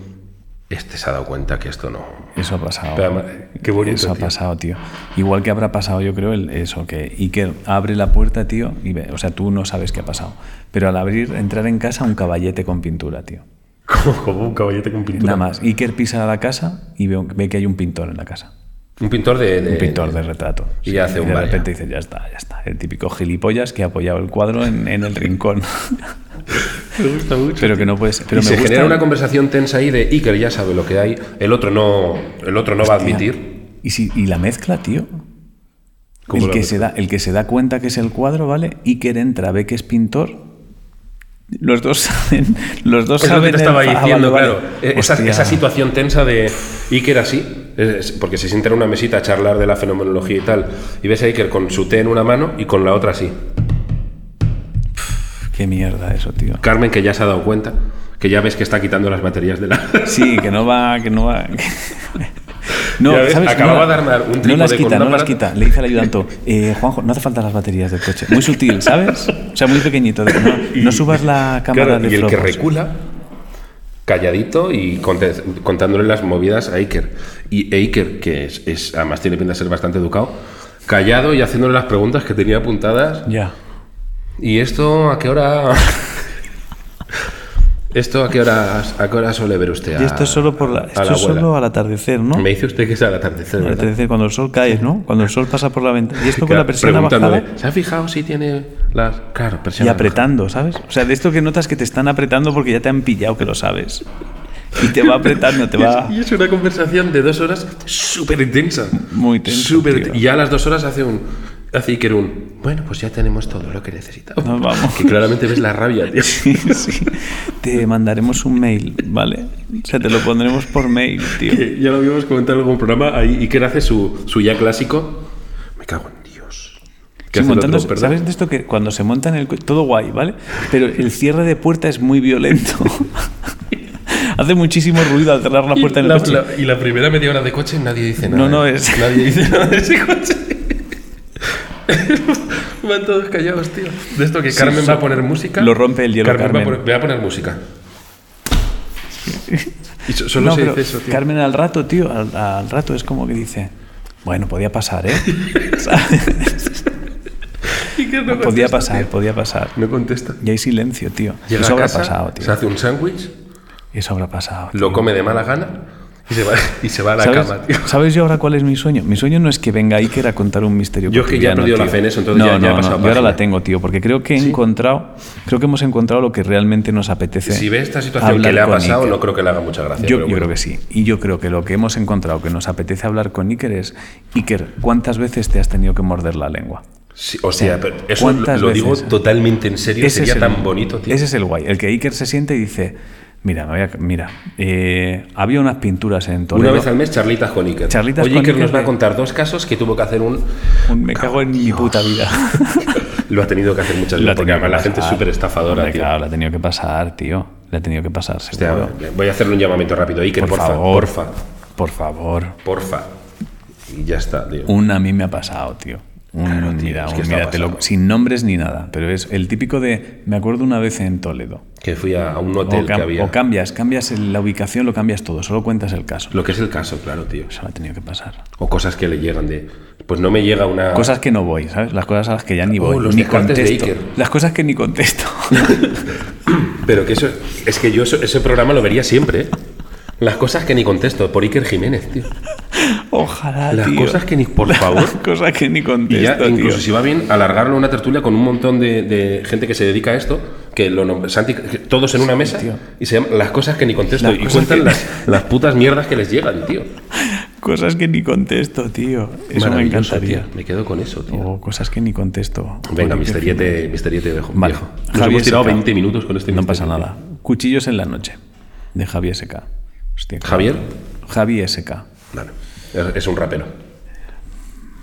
Speaker 2: Este se ha dado cuenta que esto no.
Speaker 1: Eso ha pasado.
Speaker 2: Pero qué bonito,
Speaker 1: Eso ha
Speaker 2: tío.
Speaker 1: pasado, tío. Igual que habrá pasado, yo creo, el, eso, que Iker abre la puerta, tío, y ve, o sea, tú no sabes qué ha pasado. Pero al abrir, entrar en casa, un caballete con pintura, tío.
Speaker 2: Como, como un caballete con pintura.
Speaker 1: Nada más. Iker pisa a la casa y ve, ve que hay un pintor en la casa.
Speaker 2: Un pintor de. de-
Speaker 1: Un pintor de retrato.
Speaker 2: Y hace un
Speaker 1: de
Speaker 2: vaya.
Speaker 1: repente dice, ya está, ya está. El típico gilipollas que ha apoyado el cuadro en, en el rincón.
Speaker 2: Me gusta mucho.
Speaker 1: pero que no puede ser. Pero
Speaker 2: y
Speaker 1: me
Speaker 2: se
Speaker 1: gusta
Speaker 2: genera una conversación tensa ahí de Iker ya sabe lo que hay, el otro no, el otro no va a admitir.
Speaker 1: Y, si, y la mezcla, tío.
Speaker 2: ¿Cómo
Speaker 1: El que, se da, el que se da cuenta que es el cuadro, ¿vale? Iker entra, ve que es pintor. Los dos saben. Los dos
Speaker 2: Es lo
Speaker 1: saben.
Speaker 2: que te estaba
Speaker 1: el- ah,
Speaker 2: diciendo,
Speaker 1: vale,
Speaker 2: claro.
Speaker 1: vale.
Speaker 2: Esa, esa situación tensa de Iker así, es- porque se sienta en una mesita a charlar de la fenomenología y tal, y ves a Iker con su té en una mano y con la otra así.
Speaker 1: Qué mierda eso, tío.
Speaker 2: Carmen, que ya se ha dado cuenta, que ya ves que está quitando las baterías de la.
Speaker 1: Sí, que no va. Que no va. No,
Speaker 2: ves,
Speaker 1: ¿sabes?
Speaker 2: acababa
Speaker 1: no,
Speaker 2: de armar un
Speaker 1: No las quita, no las quita. Le dice al ayudante, eh, Juanjo, no hace falta las baterías del coche. Muy sutil, ¿sabes? O sea, muy pequeñito. de- no, no subas la cámara
Speaker 2: Claro,
Speaker 1: de
Speaker 2: y el que recula, calladito y contándole las movidas a Iker. Y Iker, que es, es- además tiene pinta de ser bastante educado, callado y haciéndole las preguntas que tenía apuntadas.
Speaker 1: Ya.
Speaker 2: ¿Y esto a qué hora? ¿Esto a qué hora, a qué hora suele ver usted?
Speaker 1: Y esto es solo por la, esto
Speaker 2: la
Speaker 1: es solo al atardecer, ¿no?
Speaker 2: Me dice usted que es al atardecer,
Speaker 1: Al atardecer, cuando el sol cae, ¿no? Cuando el sol pasa por la ventana. Y esto con
Speaker 2: Claro,
Speaker 1: la persiana bajada
Speaker 2: ¿Se ha fijado si tiene las... Claro,
Speaker 1: y
Speaker 2: persiana
Speaker 1: apretando, ¿sabes? O sea, de esto que notas que te están apretando porque ya te han pillado, que lo sabes. Y te va apretando, te va...
Speaker 2: Y es una conversación de dos horas súper intensa.
Speaker 1: Muy tensa,
Speaker 2: Súper. Y ya a las dos horas hace un. Hace Iker un. Bueno, pues ya tenemos todo lo que necesitamos.
Speaker 1: Nos vamos.
Speaker 2: Que claramente ves la rabia, tío.
Speaker 1: Sí, sí. Te mandaremos un mail, ¿vale? O sea, te lo pondremos por mail, tío.
Speaker 2: Que ya lo habíamos comentado en algún programa. Ahí Iker hace su, su ya clásico. Me cago en Dios. ¿Qué
Speaker 1: Sí,
Speaker 2: el
Speaker 1: montando-
Speaker 2: otro?
Speaker 1: ¿Sabes de esto que cuando se monta en el todo guay, ¿vale? Pero el cierre de puerta es muy violento. Hace muchísimo ruido al cerrar la puerta del
Speaker 2: la,
Speaker 1: coche.
Speaker 2: la- y la primera media hora de coche nadie dice nada.
Speaker 1: No, no,
Speaker 2: ¿eh?
Speaker 1: es-
Speaker 2: Nadie dice nada de ese coche. Van todos callados, tío. De esto que Carmen
Speaker 1: sí.
Speaker 2: va a poner música.
Speaker 1: Lo rompe el hielo,
Speaker 2: Va a
Speaker 1: Carmen.
Speaker 2: poner, voy a poner música. Y so- solo
Speaker 1: No,
Speaker 2: se dice eso, tío.
Speaker 1: Carmen al rato, tío, al, al rato es como que dice, bueno, podía pasar, ¿eh? ¿Sabes?
Speaker 2: ¿Y qué no
Speaker 1: podía pasar,
Speaker 2: tío?
Speaker 1: podía pasar.
Speaker 2: No contesta.
Speaker 1: Y hay silencio, tío.
Speaker 2: Llega
Speaker 1: Eso habrá
Speaker 2: casa,
Speaker 1: pasado, tío.
Speaker 2: se hace un sándwich,
Speaker 1: Eso habrá pasado. tío.
Speaker 2: lo come de mala gana y se va, y se va a la
Speaker 1: ¿Sabes,
Speaker 2: cama, tío.
Speaker 1: ¿Sabes yo ahora cuál es mi sueño? Mi sueño no es que venga Iker a contar un misterio.
Speaker 2: Yo es que ya he perdido la fe en eso, entonces
Speaker 1: no,
Speaker 2: ya- ya he
Speaker 1: no, no,
Speaker 2: pasado
Speaker 1: yo ahora la tengo, tío, porque creo que he encontrado, creo que hemos encontrado lo que realmente nos apetece.
Speaker 2: Si ve esta situación que le ha pasado,
Speaker 1: Iker.
Speaker 2: no creo que le haga mucha gracia.
Speaker 1: Yo,
Speaker 2: pero
Speaker 1: yo
Speaker 2: bueno.
Speaker 1: creo que sí. Y yo creo que lo que hemos encontrado que nos apetece hablar con Iker es, Iker, ¿cuántas veces te has tenido que morder la lengua?
Speaker 2: Sí, o sea, pero eso lo,
Speaker 1: ¿cuántas
Speaker 2: lo digo totalmente en serio.
Speaker 1: Ese
Speaker 2: Sería
Speaker 1: el-
Speaker 2: tan bonito, tío.
Speaker 1: Ese es el guay. El que Iker se siente y dice, mira, me voy a- mira, eh, había unas pinturas en Toledo.
Speaker 2: Una vez al mes, charlitas con Iker.
Speaker 1: Charlitas
Speaker 2: Oye,
Speaker 1: con
Speaker 2: Iker nos va a contar dos casos que tuvo que hacer un.
Speaker 1: Un- me cago en mi puta vida.
Speaker 2: Lo ha tenido que hacer muchas veces, porque además la gente es súper estafadora,
Speaker 1: Hombre,
Speaker 2: tío.
Speaker 1: Claro, le ha tenido que pasar, tío. Le ha tenido que pasar,
Speaker 2: Hostia, voy a hacerle un llamamiento rápido. Iker,
Speaker 1: por
Speaker 2: porfa,
Speaker 1: favor.
Speaker 2: porfa,
Speaker 1: Por favor.
Speaker 2: porfa. Y ya está, tío.
Speaker 1: Un a mí me ha pasado, tío. Un,
Speaker 2: Claro, es que
Speaker 1: un-
Speaker 2: está
Speaker 1: mira, te lo-
Speaker 2: pasado.
Speaker 1: sin nombres ni nada, pero es el típico de, me acuerdo una vez en Toledo.
Speaker 2: Que fui a, a un hotel que había.
Speaker 1: o cambias, cambias la ubicación, lo cambias todo, solo cuentas el caso.
Speaker 2: Lo que es el caso, claro, tío.
Speaker 1: Eso ha tenido que pasar.
Speaker 2: O cosas que le llegan de. Pues no me llega una.
Speaker 1: Cosas que no voy, ¿sabes? Las cosas a las que ya ni
Speaker 2: Oh,
Speaker 1: voy,
Speaker 2: los
Speaker 1: ni
Speaker 2: de
Speaker 1: contesto. Las cosas que ni contesto.
Speaker 2: Pero que eso. Es que yo eso- ese programa lo vería siempre, ¿eh? Las cosas que ni contesto, por Iker Jiménez, tío.
Speaker 1: Ojalá,
Speaker 2: Las
Speaker 1: tío.
Speaker 2: cosas que ni. Por favor.
Speaker 1: Las cosas que ni
Speaker 2: Y
Speaker 1: contesto,
Speaker 2: ya, incluso si va bien, alargarlo a una tertulia con un montón de, de gente que se dedica a esto, que lo Santi, que todos en una mesa,
Speaker 1: tío.
Speaker 2: y se llaman las cosas que ni contesto,
Speaker 1: Las
Speaker 2: y cuentan
Speaker 1: que-
Speaker 2: las, las putas mierdas que les llegan, tío.
Speaker 1: Cosas que ni contesto, tío. Eso me encantaría.
Speaker 2: tío. Me quedo con eso, tío.
Speaker 1: O cosas que ni contesto.
Speaker 2: Venga, misteriete, misteriete viejo.
Speaker 1: Vale.
Speaker 2: viejo. Nos hemos tirado
Speaker 1: SK.
Speaker 2: 20 minutos con este
Speaker 1: No
Speaker 2: misterio,
Speaker 1: pasa nada. Cuchillos en la noche. De Javi SK. Hostia,
Speaker 2: ¿Javier?
Speaker 1: Javi SK.
Speaker 2: Vale. Es- Es un rapero.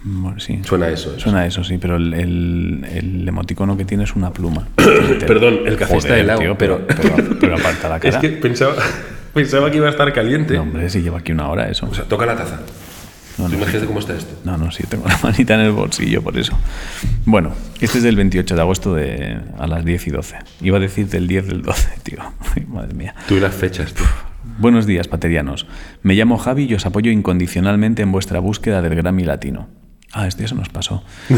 Speaker 1: Bueno, sí.
Speaker 2: Suena eso. ¿eh?
Speaker 1: Suena eso, sí, pero el, el, el emoticono que tiene es una pluma.
Speaker 2: Perdón, el café está helado,
Speaker 1: tío,
Speaker 2: pero-
Speaker 1: pero, pero aparta la cara.
Speaker 2: Es que pensaba, pensaba que iba a estar caliente.
Speaker 1: No, hombre, si lleva aquí una hora eso.
Speaker 2: O sea, toca la taza.
Speaker 1: No,
Speaker 2: ¿Tú
Speaker 1: no,
Speaker 2: imagínate cómo está esto?
Speaker 1: No, no, sí, tengo la manita en el bolsillo, por eso. Bueno, este es del 28 de agosto de, a las 10 y 12. Iba a decir del 10 del 12, tío. Ay, madre mía.
Speaker 2: Tú y las fechas, tío.
Speaker 1: Buenos días, paterianos. Me llamo Javi y os apoyo incondicionalmente en vuestra búsqueda del Grammy Latino. Ah, este eso nos pasó.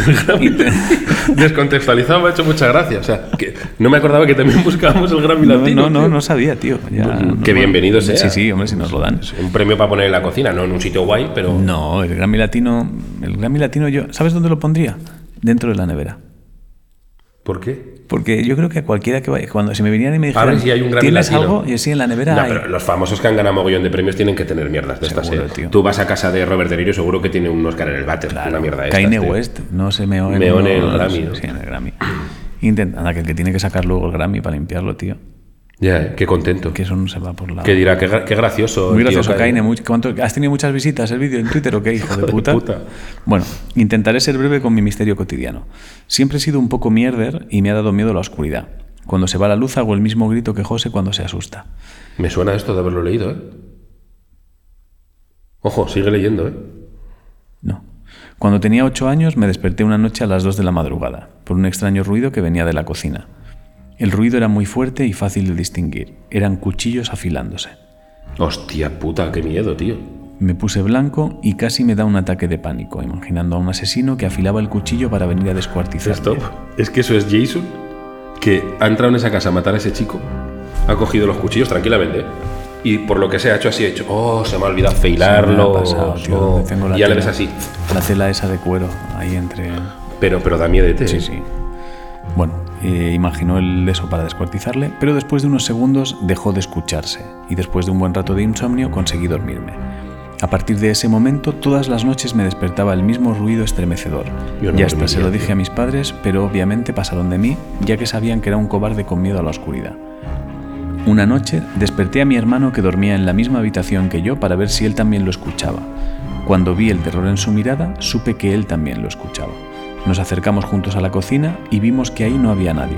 Speaker 2: Descontextualizado me ha hecho mucha gracia. O sea, que no me acordaba que también buscábamos el Grammy
Speaker 1: No,
Speaker 2: Latino.
Speaker 1: no, no,
Speaker 2: tío.
Speaker 1: no sabía, tío. Ya,
Speaker 2: Mm,
Speaker 1: no-
Speaker 2: que bienvenido sea.
Speaker 1: Sí, sí, hombre, si nos lo dan.
Speaker 2: Es un premio para poner en la cocina, no en un sitio guay, pero.
Speaker 1: No, el Grammy Latino, el Grammy Latino yo, ¿sabes dónde lo pondría? Dentro de la nevera.
Speaker 2: ¿Por qué?
Speaker 1: Porque yo creo que a cualquiera que vaya, cuando si me vinieran y me dijeran,
Speaker 2: y hay un Grammy
Speaker 1: ¿tienes
Speaker 2: Latino".
Speaker 1: algo? Y sí, en la nevera
Speaker 2: No,
Speaker 1: hay.
Speaker 2: pero los famosos que han ganado mogollón de premios tienen que tener mierdas de estas. ¿eh? Tú vas a casa de Robert De Niro, seguro que tiene un Oscar en el váter.
Speaker 1: Claro,
Speaker 2: una mierda
Speaker 1: Kanye
Speaker 2: tío.
Speaker 1: West, no se meó en,
Speaker 2: Meó en el Grammy, ¿no?
Speaker 1: Sí, en el Grammy. Intenta, anda, que el que tiene que sacar luego el Grammy para limpiarlo, tío.
Speaker 2: Ya, qué contento.
Speaker 1: Que eso no se va por la...
Speaker 2: Que dirá, qué, qué gracioso.
Speaker 1: Muy
Speaker 2: tío
Speaker 1: gracioso. Kaine. Much- ¿cuánto- ¿Has tenido muchas visitas el vídeo en Twitter o qué, hijo de
Speaker 2: Hijo de
Speaker 1: puta?
Speaker 2: puta.
Speaker 1: Bueno, intentaré ser breve con mi misterio cotidiano. Siempre he sido un poco mierder y me ha dado miedo la oscuridad. Cuando se va la luz hago el mismo grito que José cuando se asusta.
Speaker 2: Me suena esto de haberlo leído, ¿eh? Ojo, sigue leyendo, ¿eh?
Speaker 1: No. Cuando tenía ocho años me desperté una noche a las dos de la madrugada por un extraño ruido que venía de la cocina. El ruido era muy fuerte y fácil de distinguir. Eran cuchillos afilándose.
Speaker 2: Hostia puta, qué miedo, tío.
Speaker 1: Me puse blanco y casi me da un ataque de pánico, imaginando a un asesino que afilaba el cuchillo para venir a descuartizarme.
Speaker 2: Stop. Es que eso es Jason, que ha entrado en esa casa a matar a ese chico, ha cogido los cuchillos tranquilamente, ¿eh? y por lo que se ha hecho así, ha hecho, oh, se me ha olvidado
Speaker 1: Se me ha
Speaker 2: afilarlo.
Speaker 1: pasado, tío,
Speaker 2: oh",
Speaker 1: donde tengo la
Speaker 2: y ya le ves así.
Speaker 1: La tela esa de cuero, ahí entre...
Speaker 2: Pero, pero da miedo,
Speaker 1: Sí, sí. Bueno, eh, imaginó el eso para descuartizarle, pero después de unos segundos dejó de escucharse y después de un buen rato de insomnio conseguí dormirme. A partir de ese momento, todas las noches me despertaba el mismo ruido estremecedor.
Speaker 2: No
Speaker 1: y hasta se lo dije a mis padres, pero obviamente pasaron de mí, ya que sabían que era un cobarde con miedo a la oscuridad. Una noche desperté a mi hermano que dormía en la misma habitación que yo para ver si él también lo escuchaba. Cuando vi el terror en su mirada, supe que él también lo escuchaba. Nos acercamos juntos a la cocina y vimos que ahí no había nadie.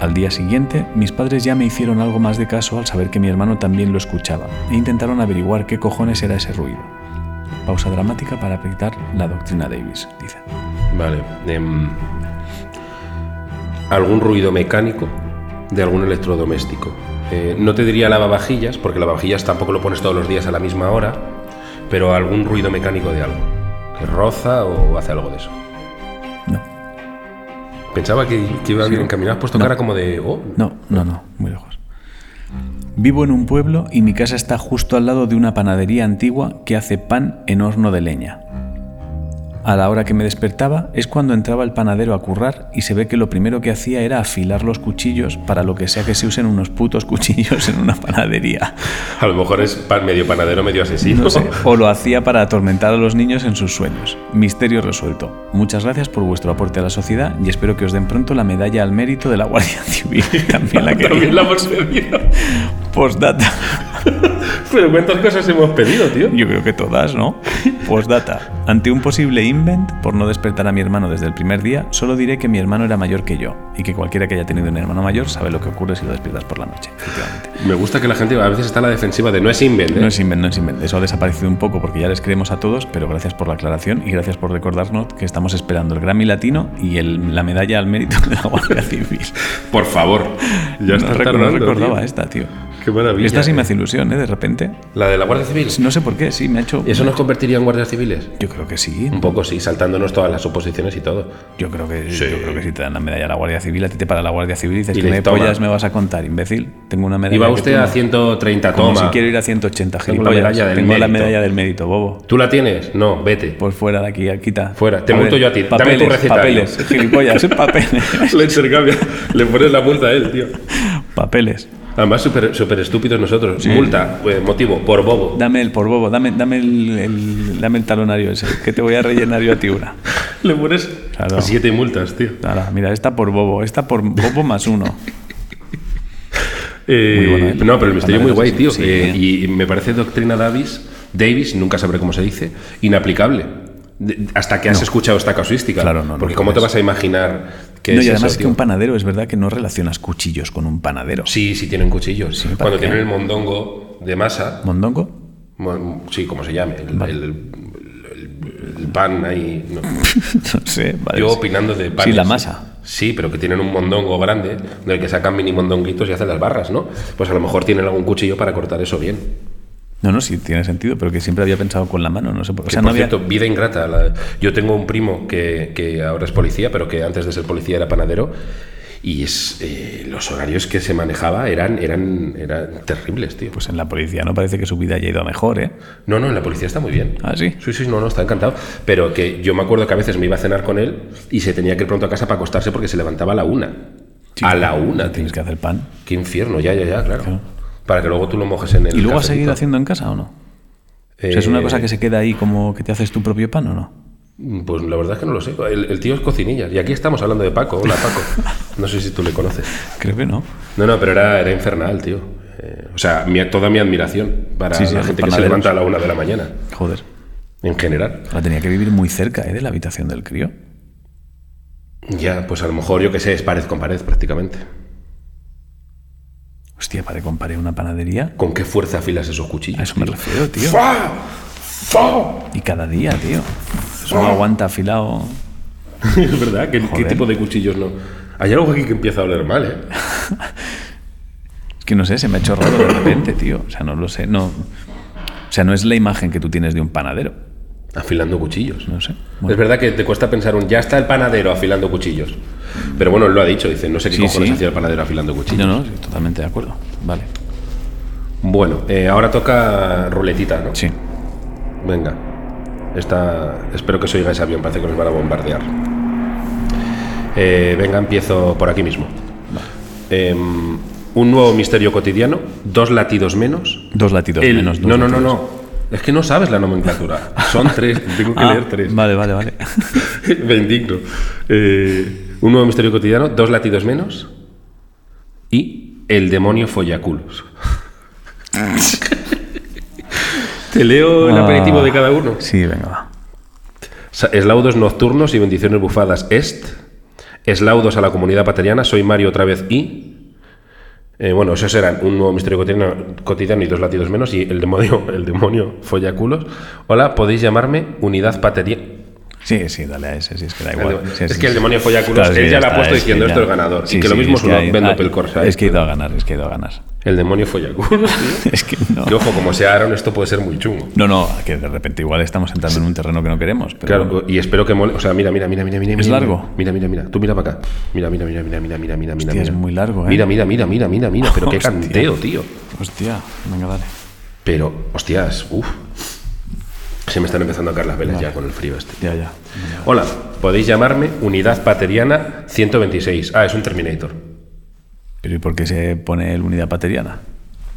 Speaker 1: Al día siguiente, mis padres ya me hicieron algo más de caso al saber que mi hermano también lo escuchaba e intentaron averiguar qué cojones era ese ruido. Pausa dramática para aplicar la doctrina Davis, dice.
Speaker 2: Vale. em, algún ruido mecánico de algún electrodoméstico. Eh, no te diría lavavajillas, porque lavavajillas tampoco lo pones todos los días a la misma hora, pero algún ruido mecánico de algo. Que roza o hace algo de eso. Pensaba que, que iba bien encaminado. Has puesto
Speaker 1: No.
Speaker 2: cara como de. Oh,
Speaker 1: no, no, no, muy lejos. Vivo en un pueblo y mi casa está justo al lado de una panadería antigua que hace pan en horno de leña. A la hora que me despertaba es cuando entraba el panadero a currar y se ve que lo primero que hacía era afilar los cuchillos para lo que sea que se usen unos putos cuchillos en una panadería.
Speaker 2: a lo mejor es pan- medio panadero, medio asesino.
Speaker 1: No sé, o lo hacía para atormentar a los niños en sus sueños. Misterio resuelto. Muchas gracias por vuestro aporte a la sociedad y espero que os den pronto la medalla al mérito de la Guardia Civil. También la
Speaker 2: También la hemos pedido.
Speaker 1: Postdata.
Speaker 2: Pero ¿cuántas cosas hemos pedido, tío?
Speaker 1: Yo creo que todas, ¿no? Postdata. Ante un posible invent, por no despertar a mi hermano desde el primer día, solo diré que mi hermano era mayor que yo y que cualquiera que haya tenido un hermano mayor sabe lo que ocurre si lo despiertas por la noche, efectivamente.
Speaker 2: Me gusta que la gente a veces está a la defensiva de no es invent, ¿eh?
Speaker 1: No es invent, no es invent. Eso ha desaparecido un poco porque ya les creemos a todos, pero gracias por la aclaración y gracias por recordarnos que estamos esperando el Grammy Latino y el- la medalla al mérito de la Guardia Civil.
Speaker 2: Por favor. Ya
Speaker 1: no,
Speaker 2: está
Speaker 1: rec- no
Speaker 2: tardando,
Speaker 1: recordaba
Speaker 2: tío.
Speaker 1: esta, tío.
Speaker 2: Qué maravilla.
Speaker 1: Esta sí me
Speaker 2: eh.
Speaker 1: hace ilusión, ¿eh? De repente.
Speaker 2: La de la Guardia Civil.
Speaker 1: No sé por qué, sí, me ha hecho...
Speaker 2: ¿Eso nos convertiría en guardias civiles?
Speaker 1: Yo creo que sí.
Speaker 2: Un poco, sí, saltándonos todas las oposiciones y todo.
Speaker 1: Yo creo que
Speaker 2: Sí.
Speaker 1: yo creo que si te dan la medalla a la Guardia Civil, a ti te para la Guardia Civil y dices
Speaker 2: Y le
Speaker 1: me pollas me vas a contar, imbécil. Tengo una medalla.
Speaker 2: Iba usted a
Speaker 1: no.
Speaker 2: 130,
Speaker 1: Como
Speaker 2: toma.
Speaker 1: si quiero ir a 180,
Speaker 2: Tengo la
Speaker 1: gilipollas.
Speaker 2: medalla del
Speaker 1: Tengo la
Speaker 2: mérito.
Speaker 1: medalla del mérito, bobo.
Speaker 2: ¿Tú la tienes? No, vete.
Speaker 1: Pues fuera de aquí, quita.
Speaker 2: Fuera. Te multo yo a ti. Dame tu
Speaker 1: Papeles, papeles, gilipollas, papeles.
Speaker 2: Le intercambia. Le pones la multa a él, tío.
Speaker 1: papeles.
Speaker 2: Además, súper súper estúpidos nosotros. Multa, eh, motivo, por bobo.
Speaker 1: Dame el por bobo, dame, dame el, el- dame el talonario ese, que te voy a rellenar yo a ti una.
Speaker 2: Le pones
Speaker 1: Claro.
Speaker 2: siete multas, tío.
Speaker 1: Mira, esta por bobo, esta por bobo más uno.
Speaker 2: Eh,
Speaker 1: Muy bueno, ¿eh?
Speaker 2: No, pero el misterio es muy guay, tío.
Speaker 1: Sí.
Speaker 2: Eh, y me parece doctrina Davis, Davis, nunca sabré cómo se dice, inaplicable. De- hasta que has escuchado esta casuística.
Speaker 1: Claro, no, no
Speaker 2: Porque ¿cómo te vas a imaginar que
Speaker 1: No,
Speaker 2: es
Speaker 1: y además
Speaker 2: eso,
Speaker 1: es que
Speaker 2: tío?
Speaker 1: un panadero es verdad que no relacionas cuchillos con un panadero.
Speaker 2: Sí, sí tienen cuchillos.
Speaker 1: me
Speaker 2: Cuando tienen el mondongo de masa,
Speaker 1: ¿Mondongo?
Speaker 2: mon- sí, como se llame, el, el- el- el pan ahí. no.
Speaker 1: No sé, vale.
Speaker 2: Yo opinando de pan.
Speaker 1: Sí, la masa.
Speaker 2: Sí, pero que tienen un mondongo grande del que sacan mini mondonguitos y hacen las barras, ¿no? Pues a lo mejor tienen algún cuchillo para cortar eso bien.
Speaker 1: No, no, sí, tiene sentido, pero que siempre había pensado con la mano, no sé por qué. O sea,
Speaker 2: por
Speaker 1: no había...
Speaker 2: cierto, vida ingrata. la- yo tengo un primo que, que ahora es policía, pero que antes de ser policía era panadero. Y es, eh, los horarios que se manejaba eran, eran, eran terribles, tío.
Speaker 1: Pues en la policía no parece que su vida haya ido a mejor, ¿eh?
Speaker 2: No, no, en la policía está muy bien.
Speaker 1: ¿Ah, sí?
Speaker 2: Sí, sí, no, no, está encantado. Pero que yo me acuerdo que a veces me iba a cenar con él y se tenía que ir pronto a casa para acostarse porque se levantaba a la una.
Speaker 1: Sí,
Speaker 2: a la una, tío.
Speaker 1: Tienes que hacer pan.
Speaker 2: Qué infierno, ya, ya, ya, claro.
Speaker 1: Claro.
Speaker 2: Para que luego tú lo mojes en el.
Speaker 1: ¿Y luego has seguido haciendo en casa o no? O sea, ¿Es una
Speaker 2: Eh,
Speaker 1: cosa que se queda ahí como que te haces tu propio pan o no?
Speaker 2: Pues la verdad es que no lo sé. El, el tío es cocinillas. Y aquí estamos hablando de Paco. Hola, Paco. No sé si tú le conoces.
Speaker 1: Creo que no.
Speaker 2: No, no, pero era, era infernal, tío. Eh, o sea, mi- toda mi admiración para
Speaker 1: Sí, sí,
Speaker 2: la gente que se levanta a la una de la mañana.
Speaker 1: Joder.
Speaker 2: En general.
Speaker 1: Ahora tenía que vivir muy cerca ¿eh? de la habitación del crío.
Speaker 2: Ya, pues a lo mejor, yo que sé, es pared con pared prácticamente.
Speaker 1: Hostia, para comparé una panadería.
Speaker 2: ¿Con qué fuerza afilas esos cuchillos?
Speaker 1: A eso me
Speaker 2: tío?
Speaker 1: refiero, tío.
Speaker 2: ¡Fa! ¡Fa!
Speaker 1: Y cada día, tío. Eso no aguanta afilado.
Speaker 2: es verdad, ¿Qué, qué tipo de cuchillos no? Hay algo aquí que empieza a oler mal, ¿eh?
Speaker 1: Es que no sé, se me ha hecho raro de repente, tío. O sea, no lo sé. No. O sea, no es la imagen que tú tienes de un panadero.
Speaker 2: Afilando cuchillos.
Speaker 1: No sé.
Speaker 2: Es verdad que te cuesta pensar un ya está el panadero afilando cuchillos. Pero bueno, él lo ha dicho, dice, no sé qué
Speaker 1: Sí,
Speaker 2: cojones
Speaker 1: sí.
Speaker 2: hacía el panadero afilando cuchillos.
Speaker 1: no, no, sí, totalmente de acuerdo. Vale.
Speaker 2: Bueno, eh, ahora toca ruletita, ¿no?
Speaker 1: Sí.
Speaker 2: Venga. Esta, espero que se oiga ese avión, parece que nos van a bombardear. Eh, venga, empiezo por aquí mismo. Em, un nuevo misterio cotidiano, dos latidos menos.
Speaker 1: Dos latidos
Speaker 2: El-
Speaker 1: menos. dos
Speaker 2: no, no, no, no. Es que no sabes la nomenclatura. Son tres, tengo que
Speaker 1: Ah,
Speaker 2: leer tres.
Speaker 1: Vale, vale, vale.
Speaker 2: Me indigno. Eh, un nuevo misterio cotidiano, dos latidos menos. Y el demonio follaculos. Te leo el
Speaker 1: Ah.
Speaker 2: aperitivo de cada uno.
Speaker 1: Sí, venga, va.
Speaker 2: Eslaudos nocturnos y bendiciones bufadas est. Eslaudos a la comunidad pateriana, soy Mario otra vez y... Eh, bueno, esos eran un nuevo misterio cotidiano, y dos latidos menos y el demonio, el demonio follaculos. Hola, podéis llamarme Unidad Pateriana.
Speaker 1: Sí, sí, dale a ese, sí, es que da igual. Sí,
Speaker 2: es
Speaker 1: sí,
Speaker 2: que el demonio follaculos,
Speaker 1: Claro,
Speaker 2: él ya, lo ha puesto diciendo esto es ganador. Y que lo mismo
Speaker 1: es que hay-
Speaker 2: vendo
Speaker 1: ah,
Speaker 2: pel corsa.
Speaker 1: Es que he
Speaker 2: ¿eh?
Speaker 1: ido a ganar, es que he ido a ganar.
Speaker 2: El demonio follaculos, tío.
Speaker 1: Es que no.
Speaker 2: Que ojo, como sea Aaron, esto puede ser muy chungo.
Speaker 1: No, no, que de repente igual estamos entrando en un terreno que no queremos. Pero
Speaker 2: Claro, y espero que mole. O sea, mira, mira, mira, mira, mira.
Speaker 1: ¿Es
Speaker 2: mira,
Speaker 1: largo?
Speaker 2: Mira, mira, mira. Tú mira para acá. Mira, mira, mira, mira, mira, mira, mira, mira.
Speaker 1: Es
Speaker 2: mira.
Speaker 1: muy largo, ¿eh?
Speaker 2: Mira, mira, mira, mira, mira, mira. Pero qué canteo, tío.
Speaker 1: Hostia, venga, dale.
Speaker 2: Pero, hostias, uff. Se me están empezando a caer las velas ya con el frío este.
Speaker 1: Ya, ya.
Speaker 2: Hola, podéis llamarme Unidad Pateriana 126. Ah, es un Terminator.
Speaker 1: Pero ¿y por qué se pone el unidad pateriana?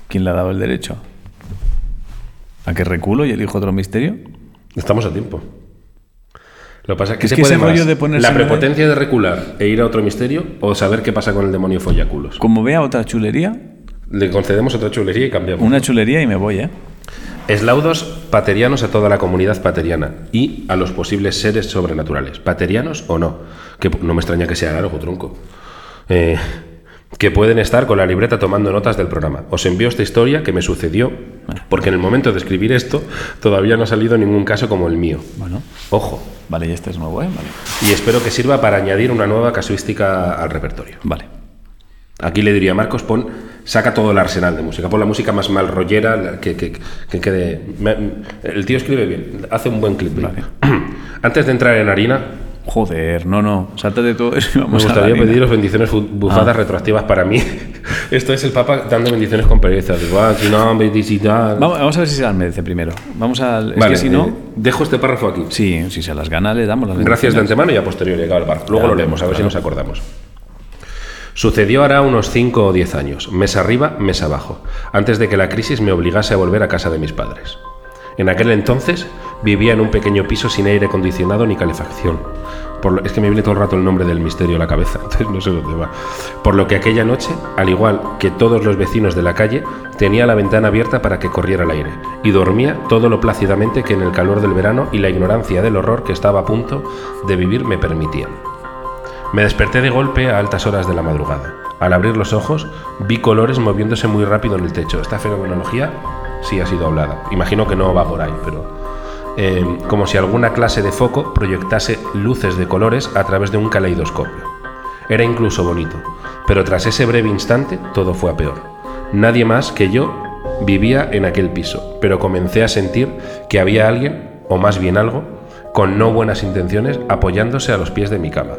Speaker 1: ¿Quién le ha dado el derecho? ¿A que reculo y elijo otro misterio?
Speaker 2: Estamos a tiempo. Lo que pasa es que,
Speaker 1: Es
Speaker 2: ¿qué
Speaker 1: que
Speaker 2: puede
Speaker 1: ese
Speaker 2: más?
Speaker 1: rollo de ponerse
Speaker 2: la
Speaker 1: en la-
Speaker 2: prepotencia de recular e ir a otro misterio o saber qué pasa con el demonio follaculos.
Speaker 1: Como vea otra chulería,
Speaker 2: Le concedemos otra chulería y cambiamos.
Speaker 1: una chulería y me voy, ¿eh?
Speaker 2: Eslaudos paterianos a toda la comunidad pateriana y a los posibles seres sobrenaturales, paterianos o no, que no me extraña que sea largo, tronco, Eh, que pueden estar con la libreta tomando notas del programa. Os envío esta historia que me sucedió, porque en el momento de escribir esto todavía no ha salido ningún caso como el mío.
Speaker 1: Bueno,
Speaker 2: Ojo,
Speaker 1: vale, y este es nuevo, ¿eh? Vale.
Speaker 2: y espero que sirva para añadir una nueva casuística al repertorio.
Speaker 1: Vale.
Speaker 2: Aquí le diría a Marcos, pon, saca todo el arsenal de música, pon la música más mal rollera, que, que, que quede... me- el tío escribe bien, hace un buen clip. Antes de entrar en harina,
Speaker 1: Joder, no, no, sáltate todo eso
Speaker 2: me
Speaker 1: vamos a la
Speaker 2: gustaría pediros bendiciones bufadas retroactivas para mí. Esto es el Papa dando bendiciones con pereza. Digo, ah, si no.
Speaker 1: Vamos, vamos a ver si se las merece primero. Vamos al. Es
Speaker 2: Vale,
Speaker 1: que si no.
Speaker 2: eh, dejo este párrafo aquí.
Speaker 1: Sí, si se las gana, le damos las
Speaker 2: Gracias de antemano y a posteriori, acaba el. Luego
Speaker 1: Claro,
Speaker 2: lo leemos, a ver si
Speaker 1: claro.
Speaker 2: nos acordamos. Sucedió hará unos 5 o 10 años, mes arriba, mes abajo, antes de que la crisis me obligase a volver a casa de mis padres. En aquel entonces vivía en un pequeño piso sin aire acondicionado ni calefacción. Por lo- es que me viene todo el rato el nombre del misterio a la cabeza, entonces no sé dónde va. Por lo que aquella noche, al igual que todos los vecinos de la calle, tenía la ventana abierta para que corriera el aire y dormía todo lo plácidamente que en el calor del verano y la ignorancia del horror que estaba a punto de vivir me permitían. Me desperté de golpe a altas horas de la madrugada. Al abrir los ojos, vi colores moviéndose muy rápido en el techo. Esta fenomenología sí ha sido hablada. Imagino que no va por ahí, pero... eh, como si alguna clase de foco proyectase luces de colores a través de un caleidoscopio. Era incluso bonito, pero tras ese breve instante todo fue a peor. Nadie más que yo vivía en aquel piso, pero comencé a sentir que había alguien, o más bien algo, con no buenas intenciones apoyándose a los pies de mi cama.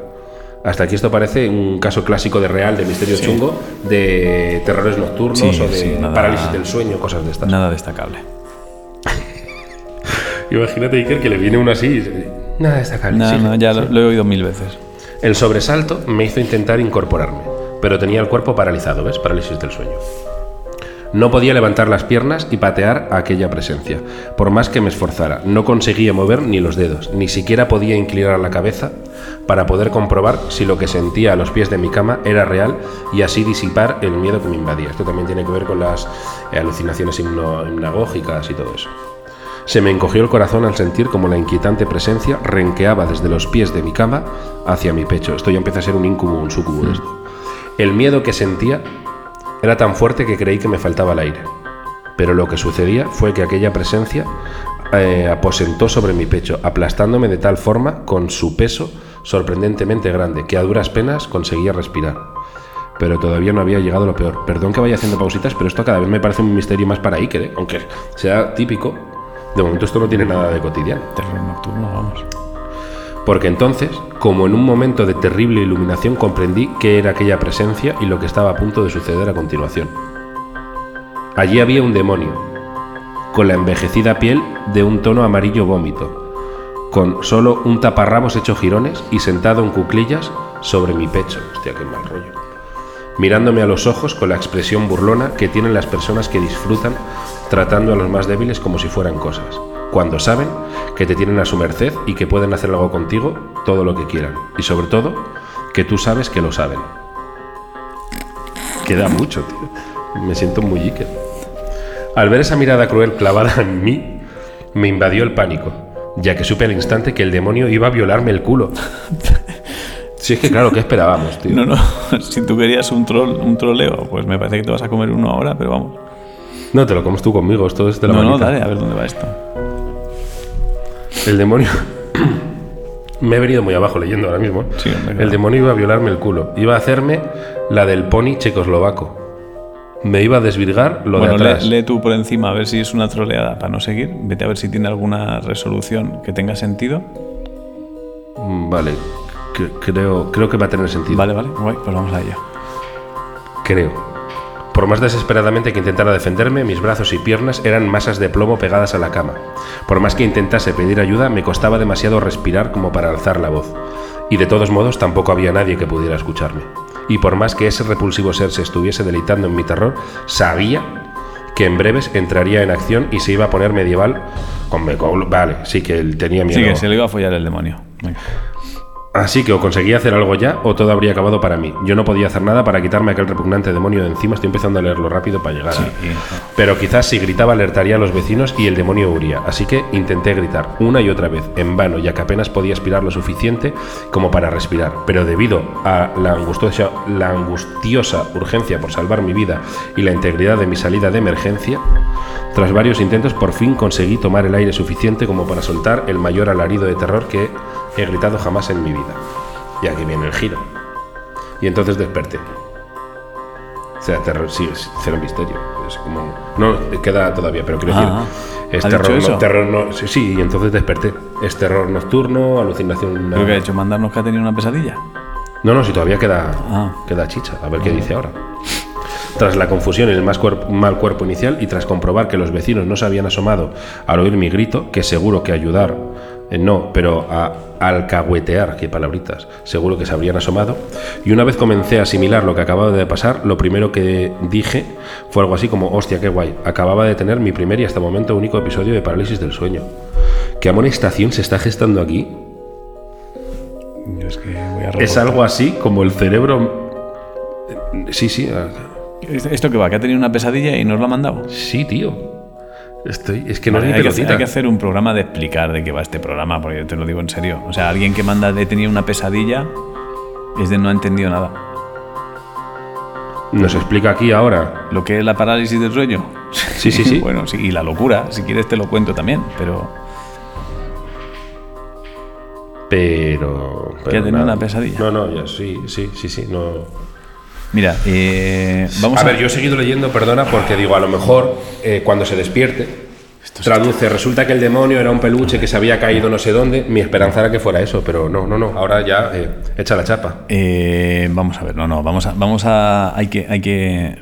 Speaker 2: Hasta aquí esto parece un caso clásico de real, de misterio chungo, de terrores nocturnos
Speaker 1: Sí,
Speaker 2: o de
Speaker 1: sí, nada-
Speaker 2: parálisis del sueño, cosas de estas.
Speaker 1: Nada destacable.
Speaker 2: Imagínate, Iker, que le viene uno así. y- Nada destacable.
Speaker 1: No, no, ya lo he oído mil veces.
Speaker 2: El sobresalto me hizo intentar incorporarme, pero tenía el cuerpo paralizado, ¿ves? Parálisis del sueño. No podía levantar las piernas y patear a aquella presencia. Por más que me esforzara, no conseguía mover ni los dedos, ni siquiera podía inclinar la cabeza para poder comprobar si lo que sentía a los pies de mi cama era real y así disipar el miedo que me invadía. Esto también tiene que ver con las eh, alucinaciones hipnagógicas y todo eso. Se me encogió el corazón al sentir como la inquietante presencia renqueaba desde los pies de mi cama hacia mi pecho. Esto ya empieza a ser un incubo, un sucubo de esto. El miedo que sentía era tan fuerte que creí que me faltaba el aire. Pero lo que sucedía fue que aquella presencia eh, aposentó sobre mi pecho, aplastándome de tal forma con su peso sorprendentemente grande que a duras penas conseguía respirar. Pero todavía no había llegado lo peor. Perdón que vaya haciendo pausitas, pero esto cada vez me parece un misterio más para Iker, ¿eh? aunque sea típico. De momento esto no tiene nada de cotidiano.
Speaker 1: Terror nocturno, vamos.
Speaker 2: Porque entonces, como en un momento de terrible iluminación, comprendí qué era aquella presencia y lo que estaba a punto de suceder a continuación. Allí había un demonio, con la envejecida piel de un tono amarillo vómito, con solo un taparrabos hecho jirones y sentado en cuclillas sobre mi pecho. Hostia, qué mal rollo. Mirándome a los ojos con la expresión burlona que tienen las personas que disfrutan tratando a los más débiles como si fueran cosas, cuando saben que te tienen a su merced y que pueden hacer algo contigo todo lo que quieran, y sobre todo que tú sabes que lo saben. Queda mucho, tío. Me siento muy Iker. Al ver esa mirada cruel clavada en mí, me invadió el pánico, ya que supe al instante que el demonio iba a violarme el culo. Si es que claro, ¿qué esperábamos, tío?
Speaker 1: No, no, si tú querías un, troll, un troleo, pues me parece que te vas a comer uno ahora, pero vamos.
Speaker 2: No, te lo comes tú conmigo, esto es de la
Speaker 1: No, no,
Speaker 2: manita.
Speaker 1: dale, a ver dónde va esto.
Speaker 2: El demonio. Me he venido muy abajo leyendo ahora mismo. ¿eh?
Speaker 1: Sí, hombre,
Speaker 2: el demonio iba a violarme el culo. Iba a hacerme la del pony checoslovaco. Me iba a desvirgar lo
Speaker 1: bueno,
Speaker 2: de
Speaker 1: lee,
Speaker 2: atrás.
Speaker 1: lee tú por encima a ver si es una troleada para no seguir. Vete a ver si tiene alguna resolución que tenga sentido.
Speaker 2: Mm, Vale, creo, creo que va a tener sentido.
Speaker 1: Vale, vale, guay, pues vamos a ello.
Speaker 2: Creo. Por más desesperadamente que intentara defenderme, mis brazos y piernas eran masas de plomo pegadas a la cama. Por más que intentase pedir ayuda, me costaba demasiado respirar como para alzar la voz. Y de todos modos tampoco había nadie que pudiera escucharme. Y por más que ese repulsivo ser se estuviese deleitando en mi terror, sabía que en breves entraría en acción y se iba a poner medieval con... Vale, sí que él tenía miedo.
Speaker 1: Sí, que se le iba a follar el demonio.
Speaker 2: Así que o conseguía hacer algo ya o todo habría acabado para mí. Yo no podía hacer nada para quitarme aquel repugnante demonio de encima. Estoy empezando a leerlo rápido para llegar. Pero quizás si gritaba alertaría a los vecinos y el demonio huiría. Así que intenté gritar una y otra vez, en vano, ya que apenas podía aspirar lo suficiente como para respirar. Pero debido a la angustiosa, la angustiosa urgencia por salvar mi vida y la integridad de mi salida de emergencia, tras varios intentos por fin conseguí tomar el aire suficiente como para soltar el mayor alarido de terror que he gritado jamás en mi vida. Y aquí viene el giro. Y entonces desperté. O sea, terror, sí, es cero misterio. Es como. No, queda todavía, pero quiero
Speaker 1: Ah,
Speaker 2: decir. Es
Speaker 1: ¿ha
Speaker 2: terror, no, terror no. Sí, sí, y entonces desperté. Es terror nocturno, alucinación.
Speaker 1: Creo que ha hecho mandarnos que ha tenido una pesadilla.
Speaker 2: No, no, si todavía queda,
Speaker 1: Ah.
Speaker 2: queda chicha. A ver qué dice ahora. Tras la confusión y el más cuerp- mal cuerpo inicial y tras comprobar que los vecinos no se habían asomado al oír mi grito, que seguro que ayudar, no, pero a alcahuetear, qué palabritas, seguro que se habrían asomado, y una vez comencé a asimilar lo que acababa de pasar, lo primero que dije fue algo así como, hostia, qué guay, acababa de tener mi primer y hasta el momento único episodio de parálisis del sueño. ¿Qué amonestación se está gestando aquí?
Speaker 1: Yo es que voy a
Speaker 2: Es
Speaker 1: reportar.
Speaker 2: algo así como el cerebro... Sí, sí, ah,
Speaker 1: ¿Esto qué va? ¿Que ha tenido una pesadilla y nos lo ha mandado?
Speaker 2: sí, tío. Estoy, es que no
Speaker 1: Vale, hay, que hay que hacer un programa de explicar de qué va este programa, porque yo te lo digo en serio. O sea, alguien que manda de tener una pesadilla es de no ha entendido nada.
Speaker 2: Nos explica aquí ahora.
Speaker 1: Lo que es la parálisis del sueño.
Speaker 2: Sí, sí, sí.
Speaker 1: bueno, sí, y la locura, si quieres te lo cuento también, pero
Speaker 2: Pero. pero
Speaker 1: ¿Que ha tenido una pesadilla?
Speaker 2: No, no, ya sí, sí, sí, sí. No.
Speaker 1: Mira, eh, vamos
Speaker 2: a,
Speaker 1: a,
Speaker 2: ver, yo he seguido leyendo, perdona, porque digo, a lo mejor eh, cuando se despierte. Traduce, resulta que el demonio era un peluche que se había caído no sé dónde. Mi esperanza era que fuera eso, pero no, no, no. Ahora ya eh, echa la chapa.
Speaker 1: Eh, vamos a ver, no, no, vamos a, vamos a, hay que, hay que,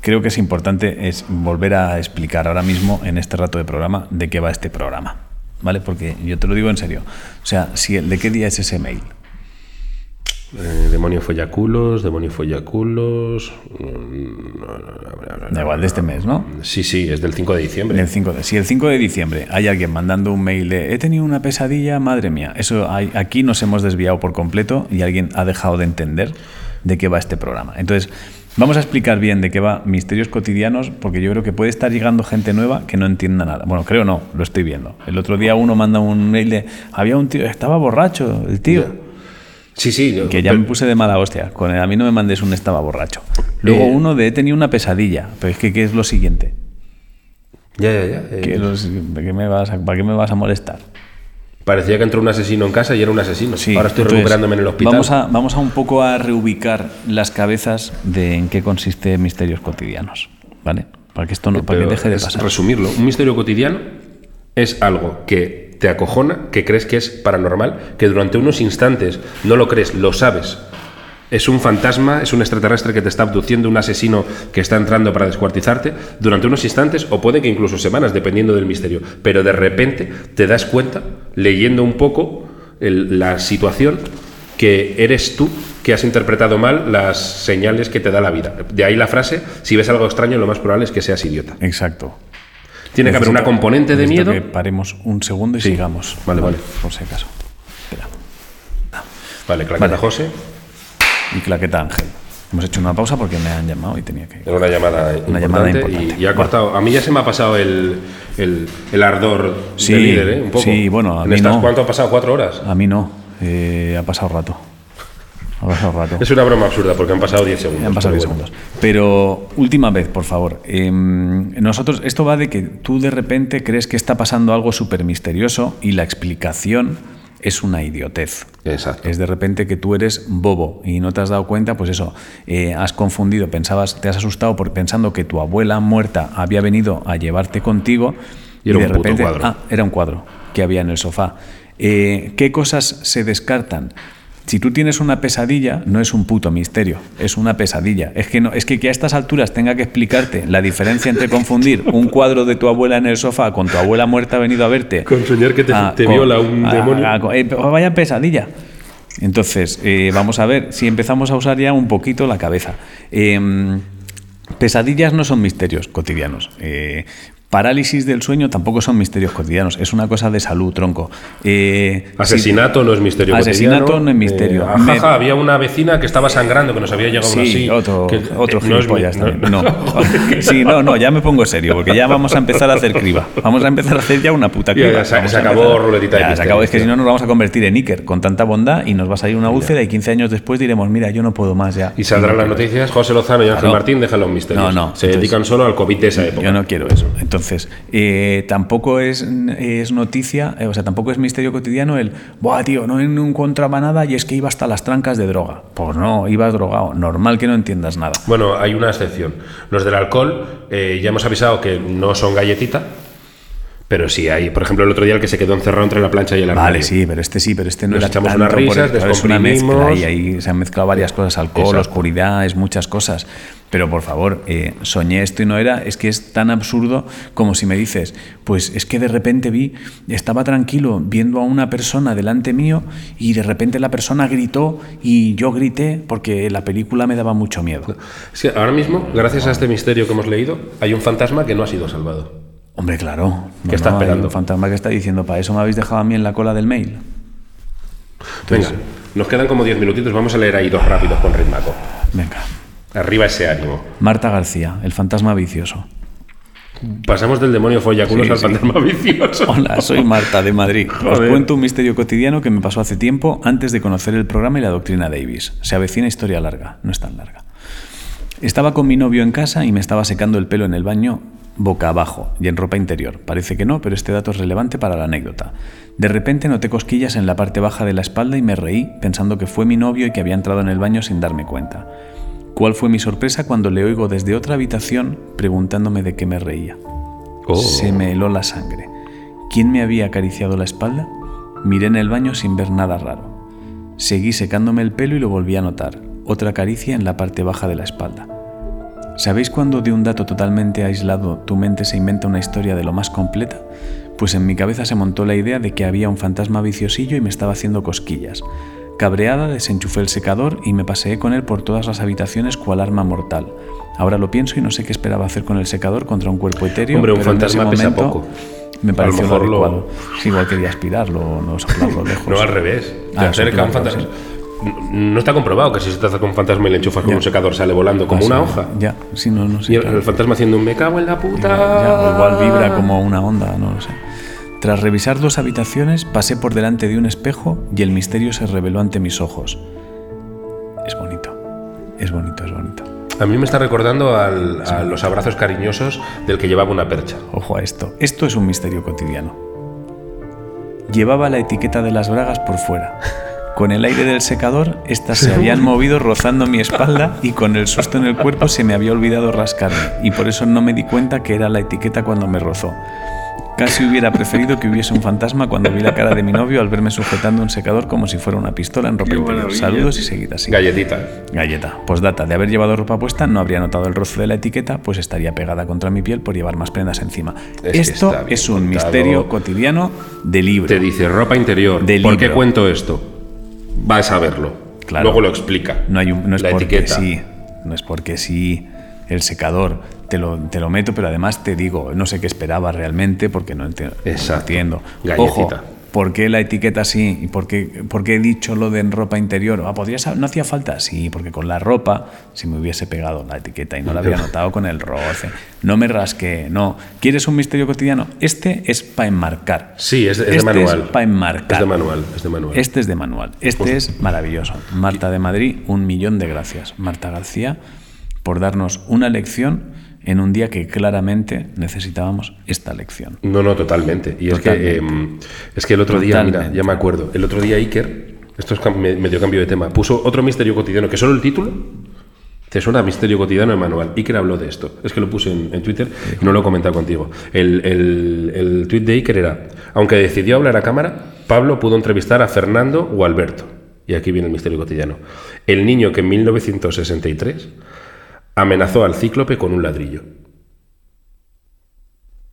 Speaker 1: creo que es importante es volver a explicar ahora mismo en este rato de programa de qué va este programa, ¿vale? Porque yo te lo digo en serio, o sea, si el, ¿de qué día es ese mail?
Speaker 2: Eh, demonio follaculos, demonio follaculos. mm, no, no, no,
Speaker 1: igual de este mes, ¿no?
Speaker 2: Sí, sí, es del 5 de diciembre.
Speaker 1: El 5 de, si el 5 de diciembre hay alguien mandando un mail de he tenido una pesadilla, madre mía, eso hay, aquí nos hemos desviado por completo y alguien ha dejado de entender de qué va este programa. Entonces, vamos a explicar bien de qué va Misterios Cotidianos, porque yo creo que puede estar llegando gente nueva que no entienda nada. Bueno, creo no, lo estoy viendo. El otro día uno manda un mail de había un tío, estaba borracho, el tío.
Speaker 2: Sí, sí. yo-
Speaker 1: Que ya me puse de mala hostia. Con el, a mí no me mandes un estaba borracho. Luego
Speaker 2: Eh.
Speaker 1: uno de he tenido una pesadilla. Pero es que, ¿qué es lo siguiente?
Speaker 2: Ya, ya, ya. eh,
Speaker 1: ¿Qué es lo si- ¿para, qué me vas a, ¿Para qué me vas a molestar?
Speaker 2: Parecía que entró un asesino en casa y era un asesino.
Speaker 1: Sí,
Speaker 2: Ahora estoy
Speaker 1: entonces,
Speaker 2: recuperándome en el hospital.
Speaker 1: Vamos a, vamos a un poco a reubicar las cabezas de en qué consiste Misterios Cotidianos. ¿Vale? Para que esto no, para que deje de pasar.
Speaker 2: Resumirlo, un misterio cotidiano es algo que te acojona, que crees que es paranormal, que durante unos instantes no lo crees, lo sabes. Es un fantasma, es un extraterrestre que te está abduciendo, un asesino que está entrando para descuartizarte durante unos instantes o puede que incluso semanas, dependiendo del misterio. Pero de repente te das cuenta, leyendo un poco la situación, que eres tú que has interpretado mal las señales que te da la vida. De ahí la frase, si ves algo extraño, lo más probable es que seas idiota.
Speaker 1: Exacto.
Speaker 2: Tiene que haber una componente de miedo.
Speaker 1: que paremos un segundo y sigamos.
Speaker 2: Vale, vale.
Speaker 1: Por si acaso. Espera.
Speaker 2: Vale, claqueta
Speaker 1: Vale.
Speaker 2: José.
Speaker 1: Y claqueta Ángel. Hemos hecho una pausa porque me han llamado y tenía que.
Speaker 2: Era una llamada
Speaker 1: Una
Speaker 2: importante,
Speaker 1: llamada
Speaker 2: y-
Speaker 1: importante.
Speaker 2: Y, ha cortado. A mí ya se me ha pasado el, el, el ardor
Speaker 1: Sí,
Speaker 2: de líder, ¿eh? Un poco.
Speaker 1: sí, bueno, a
Speaker 2: En
Speaker 1: mí
Speaker 2: estas-
Speaker 1: no.
Speaker 2: ¿Cuánto ha pasado? ¿Cuatro horas?
Speaker 1: A mí no. eh, ha pasado rato. Ha pasado rato.
Speaker 2: Es una broma absurda porque han pasado 10 segundos.
Speaker 1: Han pasado
Speaker 2: pero
Speaker 1: 10
Speaker 2: bueno.
Speaker 1: segundos. Pero última vez, por favor. Em, nosotros, esto va de que tú de repente crees que está pasando algo súper misterioso y la explicación es una idiotez.
Speaker 2: Exacto.
Speaker 1: Es de repente que tú eres bobo y no te has dado cuenta, pues eso, eh, has confundido, pensabas, te has asustado por pensando que tu abuela muerta había venido a llevarte contigo
Speaker 2: Y era
Speaker 1: de
Speaker 2: un puto
Speaker 1: repente,
Speaker 2: cuadro.
Speaker 1: ah, era un cuadro que había en el sofá. Eh, ¿Qué cosas se descartan? Si tú tienes una pesadilla, no es un puto misterio, es una pesadilla. Es que, no, es que, que a estas alturas tenga que explicarte la diferencia entre confundir un cuadro de tu abuela en el sofá con tu abuela muerta venido a verte.
Speaker 2: Con soñar que te- te
Speaker 1: con-
Speaker 2: viola un demonio.
Speaker 1: eh, vaya pesadilla. Entonces, eh, vamos a ver si empezamos a usar ya un poquito la cabeza. Em, pesadillas no son misterios cotidianos. Eh, parálisis del sueño tampoco son misterios cotidianos. Es una cosa de salud, tronco. Eh,
Speaker 2: Asesinato no es misterio
Speaker 1: Asesinato
Speaker 2: cotidiano.
Speaker 1: no es misterio.
Speaker 2: Eh, ajaja,
Speaker 1: Me-
Speaker 2: había una vecina que estaba sangrando, que nos había llegado
Speaker 1: Sí,
Speaker 2: así.
Speaker 1: otro,
Speaker 2: que-
Speaker 1: otro
Speaker 2: eh, no es mi-
Speaker 1: gilipollas
Speaker 2: no-.
Speaker 1: No. Sí, no, no, ya me pongo serio, porque ya vamos a empezar a hacer criba. Vamos a empezar a hacer ya una puta criba.
Speaker 2: ya se- acabó ruletita de
Speaker 1: Ya, se acabó. Es que si no nos vamos a convertir en Iker con tanta bondad y nos va a salir una úlcera y 15 años después diremos, mira, yo no puedo más ya.
Speaker 2: Y saldrán las noticias, José Lozano y Ángel
Speaker 1: Claro.
Speaker 2: Martín dejan los misterios.
Speaker 1: No, no,
Speaker 2: Se
Speaker 1: entonces-
Speaker 2: dedican solo al COVID de esa época.
Speaker 1: Yo no quiero eso. Entonces, eh, tampoco es, es noticia, eh, o sea, tampoco es misterio cotidiano el, Buah, tío, no encontraba nada y es que iba hasta las trancas de droga. Pues no, ibas drogado. Normal que no entiendas nada.
Speaker 2: Bueno, hay una excepción. Los del alcohol, eh, ya hemos avisado que no son galletita, pero sí hay, por ejemplo, el otro día el que se quedó encerrado entre la plancha y el armario.
Speaker 1: Vale, sí, pero este sí, pero este no
Speaker 2: Nos
Speaker 1: era
Speaker 2: echamos
Speaker 1: tanto
Speaker 2: unas risas,
Speaker 1: por- claro, es una mezcla y ahí se han mezclado varias cosas, alcohol,
Speaker 2: Exacto.
Speaker 1: oscuridad, es muchas cosas. Pero por favor, eh, soñé esto y no era, es que es tan absurdo como si me dices, pues es que de repente vi, estaba tranquilo viendo a una persona delante mío y de repente la persona gritó y yo grité porque la película me daba mucho miedo.
Speaker 2: Es que ahora mismo, gracias a este misterio que hemos leído, hay un fantasma que no ha sido salvado.
Speaker 1: Hombre, claro.
Speaker 2: ¿Qué está
Speaker 1: hay
Speaker 2: esperando?
Speaker 1: un fantasma que está diciendo, para eso me habéis dejado a mí en la cola del mail.
Speaker 2: Venga, nos quedan como 10 minutitos, vamos a leer ahí dos rápidos con ritmaco.
Speaker 1: Venga.
Speaker 2: Arriba ese ánimo.
Speaker 1: Marta García, el fantasma vicioso.
Speaker 2: Pasamos del demonio follaculos
Speaker 1: Sí,
Speaker 2: al
Speaker 1: sí.
Speaker 2: fantasma vicioso.
Speaker 1: Hola, soy Marta de Madrid. Os cuento un misterio cotidiano que me pasó hace tiempo antes de conocer el programa y la doctrina Davis. Se avecina historia larga, no es tan larga. Estaba con mi novio en casa y me estaba secando el pelo en el baño boca abajo y en ropa interior. Parece que no, pero este dato es relevante para la anécdota. De repente noté cosquillas en la parte baja de la espalda y me reí pensando que fue mi novio y que había entrado en el baño sin darme cuenta. ¿Cuál fue mi sorpresa cuando le oigo desde otra habitación preguntándome de qué me reía?
Speaker 2: Oh.
Speaker 1: Se me heló la sangre. ¿Quién me había acariciado la espalda? Miré en el baño sin ver nada raro. Seguí secándome el pelo y lo volví a notar. Otra caricia en la parte baja de la espalda. ¿Sabéis cuando de un dato totalmente aislado tu mente se inventa una historia de lo más completa? Pues en mi cabeza se montó la idea de que había un fantasma viciosillo y me estaba haciendo cosquillas. Cabreada desenchufé el secador y me paseé con él por todas las habitaciones cual arma mortal. Ahora lo pienso y no sé qué esperaba hacer con el secador contra un cuerpo etéreo.
Speaker 2: Hombre, un
Speaker 1: pero en ese
Speaker 2: fantasma pesa poco.
Speaker 1: Me
Speaker 2: lo
Speaker 1: pareció lo
Speaker 2: lo-
Speaker 1: adecuado. Sí, igual quería aspirarlo, no soplarlo lejos.
Speaker 2: No, al revés. Te
Speaker 1: Ah,
Speaker 2: acerca un fantasma. No está comprobado que si se te acerca un fantasma y le enchufas con un secador sale volando como
Speaker 1: Ah,
Speaker 2: una
Speaker 1: sí.
Speaker 2: hoja.
Speaker 1: Ya, sí, no, no sé.
Speaker 2: Y el,
Speaker 1: claro.
Speaker 2: el fantasma haciendo un me cago en la puta.
Speaker 1: Ya, o igual vibra como una onda, no lo sé. Tras revisar dos habitaciones, pasé por delante de un espejo y el misterio se reveló ante mis ojos. Es bonito, es bonito, es bonito.
Speaker 2: A mí me está recordando al- a los abrazos cariñosos del que llevaba una percha.
Speaker 1: Ojo a esto, esto es un misterio cotidiano. Llevaba la etiqueta de las bragas por fuera. Con el aire del secador, estas se habían movido rozando mi espalda y con el susto en el cuerpo se me había olvidado rascarme y por eso no me di cuenta que era la etiqueta cuando me rozó. Casi hubiera preferido que hubiese un fantasma cuando vi la cara de mi novio al verme sujetando un secador como si fuera una pistola en ropa interior. Saludos y seguid así.
Speaker 2: Galletita.
Speaker 1: Galleta. Postdata. De haber llevado ropa puesta no habría notado el roce de la etiqueta, pues estaría pegada contra mi piel por llevar más prendas encima.
Speaker 2: Es
Speaker 1: Esto es un
Speaker 2: contado.
Speaker 1: misterio cotidiano de libro.
Speaker 2: Te dice ropa interior.
Speaker 1: De
Speaker 2: ¿Por qué cuento esto? Vas a verlo.
Speaker 1: Claro.
Speaker 2: Luego lo explica.
Speaker 1: No, hay un- no es
Speaker 2: la
Speaker 1: porque
Speaker 2: etiqueta.
Speaker 1: sí, no es porque sí el secador te lo, te lo meto, pero además te digo, no sé qué esperaba realmente porque no no
Speaker 2: Exacto.
Speaker 1: entiendo.
Speaker 2: Galletita.
Speaker 1: Ojo, ¿por qué la etiqueta así? ¿Y por qué, por qué he dicho lo de en ropa interior? Ah, ¿podrías, ¿No hacía falta? Sí, porque con la ropa, si me hubiese pegado la etiqueta y no la había notado con el roce, no me rasqué, no. ¿Quieres un misterio cotidiano? Este es para enmarcar.
Speaker 2: Sí, es, es
Speaker 1: este
Speaker 2: de manual.
Speaker 1: Es para enmarcar.
Speaker 2: Es de manual, es de manual.
Speaker 1: Este es de manual. Este es maravilloso. Marta de Madrid, un millón de gracias. Marta García, por darnos una lección en un día que claramente necesitábamos esta lección.
Speaker 2: No, no, totalmente. Y es que, eh, es que el otro día, mira, ya me acuerdo, el otro día Iker, esto es medio cambio de tema, puso otro misterio cotidiano, que solo el título te suena a misterio cotidiano en manual. Iker habló de esto. Es que lo puse en, en Twitter y no lo he comentado contigo. El, el, el tweet de Iker era, aunque decidió hablar a cámara, Pablo pudo entrevistar a Fernando o Alberto. Y aquí viene el misterio cotidiano. El niño que en 1963 amenazó al cíclope con un ladrillo.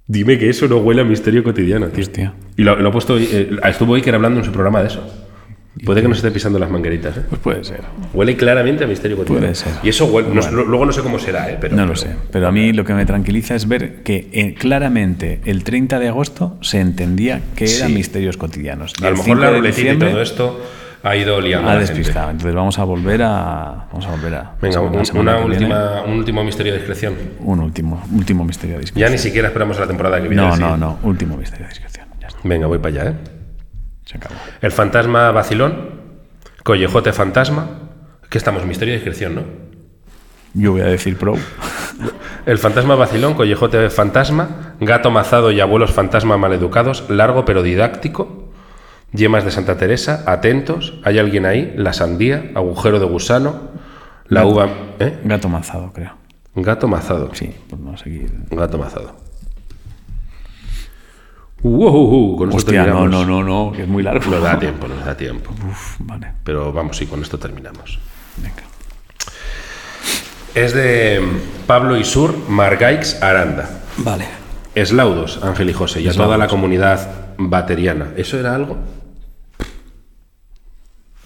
Speaker 2: Dime que eso no huele a misterio cotidiano, tío.
Speaker 1: Hostia.
Speaker 2: Y lo, lo ha puesto, eh, estuvo Iker hablando en su programa de eso. Puede que nos esté pisando las mangueritas, ¿eh?
Speaker 1: Pues puede ser.
Speaker 2: Huele claramente a misterio cotidiano.
Speaker 1: Puede ser.
Speaker 2: Y eso huele- no luego no sé cómo será, ¿eh? Pero,
Speaker 1: No lo
Speaker 2: pero-
Speaker 1: sé, pero a mí lo que me tranquiliza es ver que eh, claramente el 30 de agosto se entendía que eran
Speaker 2: Sí.
Speaker 1: misterios cotidianos. Y
Speaker 2: A lo mejor
Speaker 1: 5
Speaker 2: la ruletita y todo esto ha ido liando
Speaker 1: ha
Speaker 2: gente.
Speaker 1: despistado. Entonces vamos a volver a vamos a volver a
Speaker 2: Venga, un, una última, un último misterio de discreción.
Speaker 1: un último último misterio de
Speaker 2: Ya
Speaker 1: discreción.
Speaker 2: ni siquiera esperamos a la temporada que viene.
Speaker 1: no, no, no, último misterio de discreción. Ya está,
Speaker 2: Venga, voy para allá, ¿eh?
Speaker 1: se acabó.
Speaker 2: El fantasma vacilón, collejote fantasma. Que estamos, misterio de discreción, ¿no?
Speaker 1: Yo voy a decir pro.
Speaker 2: El fantasma vacilón, collejote fantasma, gato mazado y abuelos fantasma maleducados, largo pero didáctico, yemas de Santa Teresa, atentos, hay alguien ahí, la sandía, agujero de gusano, la
Speaker 1: Gato.
Speaker 2: uva... ¿eh?
Speaker 1: Gato mazado, creo.
Speaker 2: Gato mazado.
Speaker 1: Sí, por no seguir.
Speaker 2: Gato mazado. Uh, uh, uh, con esto
Speaker 1: Hostia, no,
Speaker 2: terminamos.
Speaker 1: no, no, no, que es muy largo.
Speaker 2: Nos da tiempo, nos da tiempo.
Speaker 1: Uf, vale,
Speaker 2: Pero vamos, sí, con esto terminamos.
Speaker 1: venga.
Speaker 2: Es de Pablo Isur Margaix Aranda.
Speaker 1: Vale.
Speaker 2: Eslaudos, Ángel y José, y a toda la comunidad bateriana. ¿Eso era algo?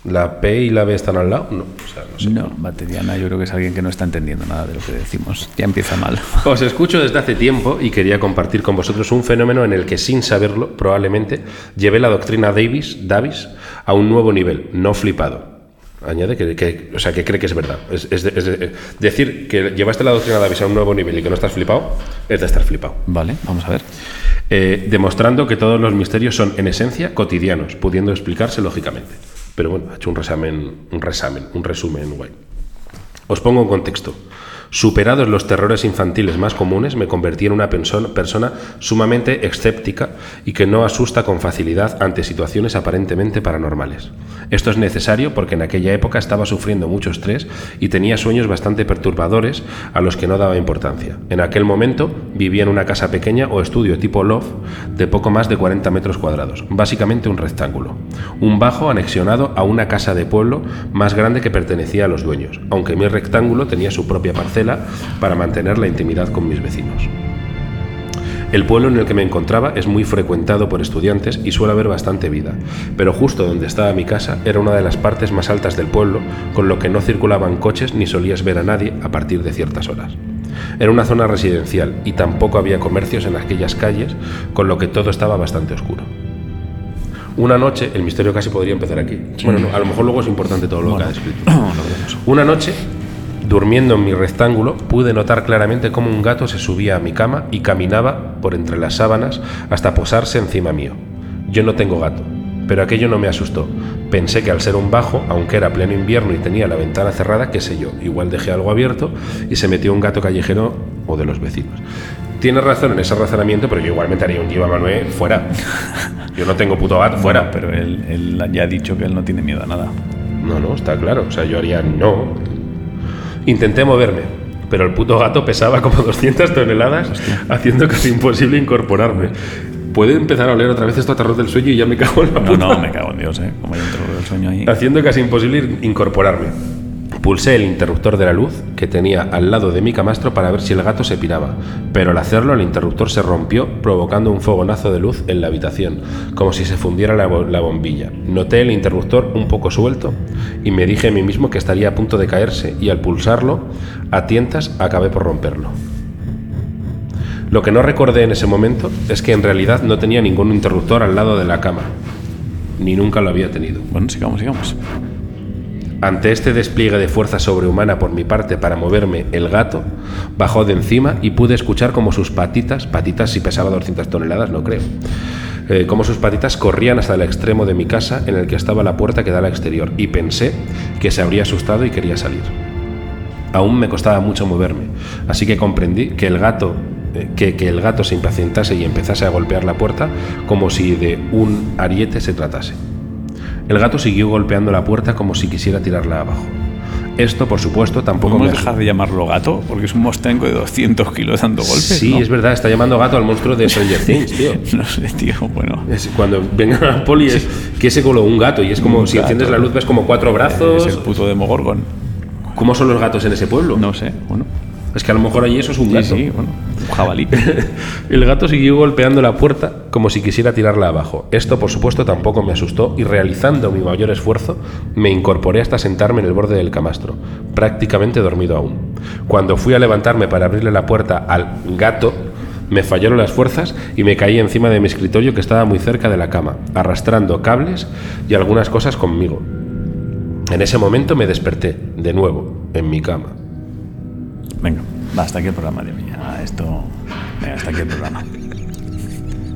Speaker 2: ¿La P y la B están al lado? No, o sea, no sé.
Speaker 1: No, Bateriana yo creo que es alguien que no está entendiendo nada de lo que decimos. Ya empieza mal.
Speaker 2: Os escucho desde hace tiempo y quería compartir con vosotros un fenómeno en el que, sin saberlo, probablemente llevé la doctrina Davis, Davis a un nuevo nivel, no flipado. Añade que, que- o sea, que cree que es verdad. Es, es de- es de- decir que llevaste la doctrina Davis a un nuevo nivel y que no estás flipado, es de estar flipado.
Speaker 1: Vale, vamos a ver.
Speaker 2: Eh, demostrando que todos los misterios son, en esencia, cotidianos, pudiendo explicarse lógicamente. Pero bueno, ha hecho un resumen, un resumen, un resumen guay. Os pongo en contexto. Superados los terrores infantiles más comunes, me convertí en una persona sumamente escéptica y que no asusta con facilidad ante situaciones aparentemente paranormales. Esto es necesario porque en aquella época estaba sufriendo mucho estrés y tenía sueños bastante perturbadores a los que no daba importancia. En aquel momento vivía en una casa pequeña o estudio tipo loft de poco más de 40 metros cuadrados, básicamente un rectángulo. Un bajo anexionado a una casa de pueblo más grande que pertenecía a los dueños, aunque mi rectángulo tenía su propia parcela para mantener la intimidad con mis vecinos. El pueblo en el que me encontraba es muy frecuentado por estudiantes y suele haber bastante vida, pero justo donde estaba mi casa era una de las partes más altas del pueblo, con lo que no circulaban coches ni solías ver a nadie a partir de ciertas horas. Era una zona residencial y tampoco había comercios en aquellas calles, con lo que todo estaba bastante oscuro. Una noche, el misterio casi podría empezar aquí. Bueno, no, a lo mejor luego es importante todo lo que ha descrito. Una noche, durmiendo en mi rectángulo, pude notar claramente cómo un gato se subía a mi cama y caminaba por entre las sábanas hasta posarse encima mío. Yo no tengo gato, pero aquello no me asustó. Pensé que al ser un bajo, aunque era pleno invierno y tenía la ventana cerrada, qué sé yo, igual dejé algo abierto y se metió un gato callejero o de los vecinos. Tienes razón en ese razonamiento, pero yo igualmente haría un Giva Manuel fuera. Yo no tengo puto gato fuera.
Speaker 1: Pero él, él ya ha dicho que él no tiene miedo a nada.
Speaker 2: No, no, está claro. O sea, yo haría no. Intenté moverme, pero el puto gato pesaba como 200 toneladas, haciendo casi imposible incorporarme. Puede empezar a oler otra vez esto a terror del sueño y ya me cago en la
Speaker 1: No,
Speaker 2: puta.
Speaker 1: no, me cago en Dios, ¿eh? Como hay un terror del sueño ahí.
Speaker 2: Haciendo casi imposible incorporarme. Pulsé el interruptor de la luz que tenía al lado de mi camastro para ver si el gato se piraba, pero al hacerlo el interruptor se rompió provocando un fogonazo de luz en la habitación, como si se fundiera la, la bombilla. Noté el interruptor un poco suelto y me dije a mí mismo que estaría a punto de caerse y al pulsarlo, a tientas, acabé por romperlo. Lo que no recordé en ese momento es que en realidad no tenía ningún interruptor al lado de la cama. ni nunca lo había tenido.
Speaker 1: Bueno, sigamos, sigamos.
Speaker 2: Ante este despliegue de fuerza sobrehumana por mi parte para moverme, el gato bajó de encima y pude escuchar como sus patitas, patitas si pesaba 200 toneladas, no creo, eh, sus patitas corrían hasta el extremo de mi casa en el que estaba la puerta que da al exterior y pensé que se habría asustado y quería salir. Aún me costaba mucho moverme, así que comprendí que el gato eh, que, que el gato se impacientase y empezase a golpear la puerta como si de un ariete se tratase. El gato siguió golpeando la puerta como si quisiera tirarla abajo. Esto, por supuesto, tampoco
Speaker 1: ¿Podemos
Speaker 2: me
Speaker 1: dejar de llamarlo gato? Porque es un mostrenco de 200 kilos dando golpes.
Speaker 2: Sí,
Speaker 1: ¿no?
Speaker 2: es verdad, está llamando gato al monstruo de Stranger Things, tío.
Speaker 1: No sé, tío, bueno.
Speaker 2: Es cuando venga la poli es que se coló un gato y es como
Speaker 1: Un
Speaker 2: si
Speaker 1: gato.
Speaker 2: enciendes la luz ves como cuatro brazos.
Speaker 1: Es el puto Demogorgon.
Speaker 2: ¿Cómo son los gatos en ese pueblo?
Speaker 1: No sé, bueno.
Speaker 2: Es que a lo mejor allí eso es un
Speaker 1: Sí,
Speaker 2: gato.
Speaker 1: sí, bueno. Un jabalí.
Speaker 2: El gato siguió golpeando la puerta como si quisiera tirarla abajo. Esto, por supuesto, tampoco me asustó y realizando mi mayor esfuerzo, me incorporé hasta sentarme en el borde del camastro, prácticamente dormido aún. Cuando fui a levantarme para abrirle la puerta al gato, me fallaron las fuerzas y me caí encima de mi escritorio que estaba muy cerca de la cama, arrastrando cables y algunas cosas conmigo. En ese momento me desperté, de nuevo, en mi cama.
Speaker 1: Venga, va, hasta aquí el programa, Dios mío. Ah, Esto. Venga, hasta aquí el programa.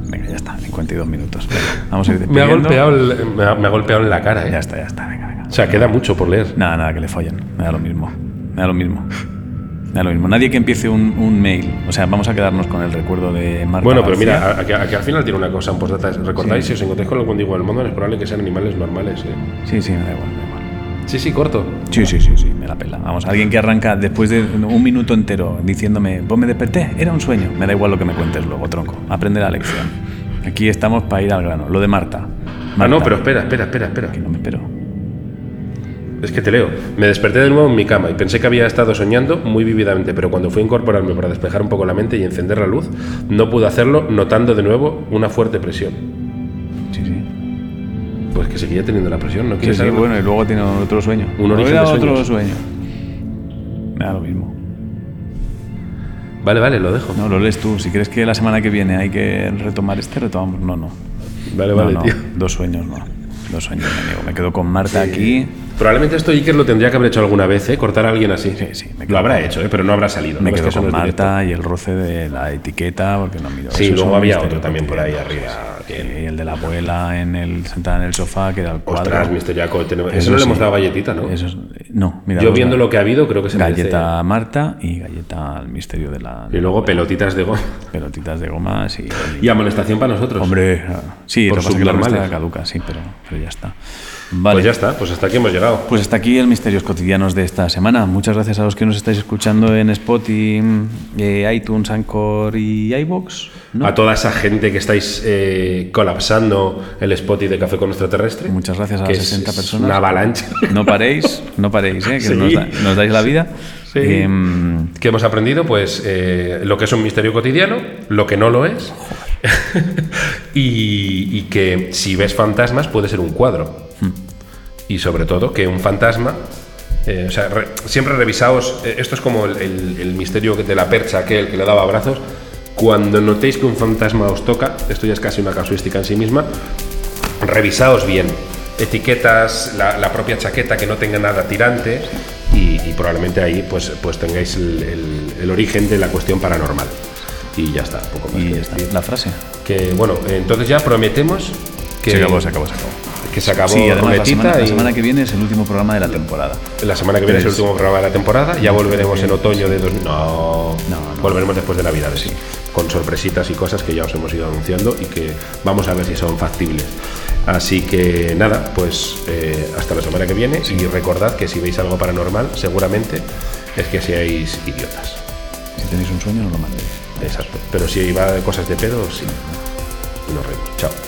Speaker 1: Venga, ya está, 52 minutos. Venga, vamos a ir
Speaker 2: Me ha, golpeado el- me ha- me ha golpeado en la cara, ¿eh?
Speaker 1: Ya está, ya está, venga, venga.
Speaker 2: O sea, queda mucho por leer.
Speaker 1: Nada, nada, que le follen. Me da lo mismo. Me da lo mismo. Me da lo mismo. Nadie que empiece un, un mail. O sea, vamos a quedarnos con el recuerdo de Marta.
Speaker 2: Bueno, pero
Speaker 1: García.
Speaker 2: mira, aquí, aquí al final tiene una cosa en postdata. ¿Recordáis?
Speaker 1: Sí.
Speaker 2: Si os encontráis con algún digo del mundo, es probable que sean animales normales. ¿eh?
Speaker 1: Sí, sí, me da igual.
Speaker 2: Sí, sí, corto.
Speaker 1: Sí, sí, sí, sí, me la pela. Vamos, alguien que arranca después de un minuto entero diciéndome, pues me desperté, era un sueño. Me da igual lo que me cuentes luego, tronco. Aprende la lección. Aquí estamos para ir al grano. Lo de Marta.
Speaker 2: Ah, no, pero espera, espera, espera, espera.
Speaker 1: Que no me espero.
Speaker 2: Es que te leo. Me desperté de nuevo en mi cama y pensé que había estado soñando muy vívidamente, pero cuando fui a incorporarme para despejar un poco la mente y encender la luz, no pude hacerlo, notando de nuevo una fuerte presión. Pues que seguía teniendo la presión, ¿no
Speaker 1: Sí, sí, bueno, y luego tiene otro sueño.
Speaker 2: Un origen de
Speaker 1: otro sueño. Me da lo mismo.
Speaker 2: Vale, vale, lo dejo.
Speaker 1: No, lo lees tú. Si crees que la semana que viene hay que retomar este, retomamos. No, no.
Speaker 2: Vale,
Speaker 1: No,
Speaker 2: vale,
Speaker 1: no.
Speaker 2: tío.
Speaker 1: Dos sueños, no. Dos me niego. Me quedo con Marta aquí.
Speaker 2: Probablemente esto Iker lo tendría que haber hecho alguna vez, ¿eh? Cortar a alguien así.
Speaker 1: Sí, sí, me
Speaker 2: lo
Speaker 1: quedo
Speaker 2: habrá
Speaker 1: con-
Speaker 2: hecho, ¿eh? Pero no habrá salido.
Speaker 1: Me
Speaker 2: ¿no? Es
Speaker 1: quedo
Speaker 2: que
Speaker 1: con
Speaker 2: directo.
Speaker 1: Marta y el roce de la etiqueta, porque no miro.
Speaker 2: Sí, luego había otro también por ahí arriba.
Speaker 1: Sí, el de la abuela en el, sentada en el sofá, que era el cuadro.
Speaker 2: Ostras, misteriaco. tenemos- Eso,
Speaker 1: Eso
Speaker 2: no le
Speaker 1: sí.
Speaker 2: hemos dado galletita, ¿no?
Speaker 1: Eso es- no, mira.
Speaker 2: Yo viendo lo que ha habido, creo que se merece-
Speaker 1: Galleta a Marta y galleta al misterio de la.
Speaker 2: Y luego pelotitas de goma.
Speaker 1: pelotitas de gomas y.
Speaker 2: Y amonestación para nosotros.
Speaker 1: Hombre, ah, sí,
Speaker 2: Por
Speaker 1: lo que pasa es que la caduca, sí, pero, pero ya está. Vale.
Speaker 2: Pues ya está, pues hasta aquí hemos llegado.
Speaker 1: Pues hasta aquí el Misterios Cotidianos de esta semana. Muchas gracias a los que nos estáis escuchando en Spotify, eh, iTunes, Anchor y iBox. ¿no?
Speaker 2: A toda esa gente que estáis eh, colapsando el spot de Café con Extraterrestre.
Speaker 1: Muchas gracias a las
Speaker 2: es-
Speaker 1: 60
Speaker 2: es
Speaker 1: personas.
Speaker 2: Una avalancha.
Speaker 1: No paréis, no paréis, ¿eh? que
Speaker 2: Sí.
Speaker 1: nos, da- nos dais la vida.
Speaker 2: Sí.
Speaker 1: Em,
Speaker 2: que hemos aprendido? Pues eh, lo que es un misterio cotidiano, lo que no lo es. y, y que si ves fantasmas puede ser un cuadro. Y sobre todo que un fantasma. eh, o sea, re- siempre revisaos. eh, esto es como el, el- el misterio de la percha, aquel que le daba abrazos. Cuando notéis que un fantasma os toca, esto ya es casi una casuística en sí misma, revisaos bien. Etiquetas, la, la propia chaqueta que no tenga nada tirante y, y probablemente ahí pues, pues tengáis el origen de la cuestión paranormal. Y ya está, poco más
Speaker 1: y
Speaker 2: que
Speaker 1: ya está, la frase.
Speaker 2: Que bueno, entonces ya prometemos que
Speaker 1: se acabó, se acabó, se acabó.
Speaker 2: que se acabó
Speaker 1: Sí, además la semana, la semana que viene es el último programa de la temporada.
Speaker 2: la semana que viene es el último programa de la temporada. Ya volveremos en otoño de dos... No,
Speaker 1: No, no.
Speaker 2: volveremos después de Navidad, sí. Con sorpresitas y cosas que ya os hemos ido anunciando y que vamos a ver si son factibles. Así que nada, pues eh, hasta la semana que viene y recordad que si veis algo paranormal, seguramente es que seáis idiotas.
Speaker 1: Si tenéis un sueño, no lo mandéis.
Speaker 2: Pero si va de cosas de pedo, sí. Nos vemos. Chao.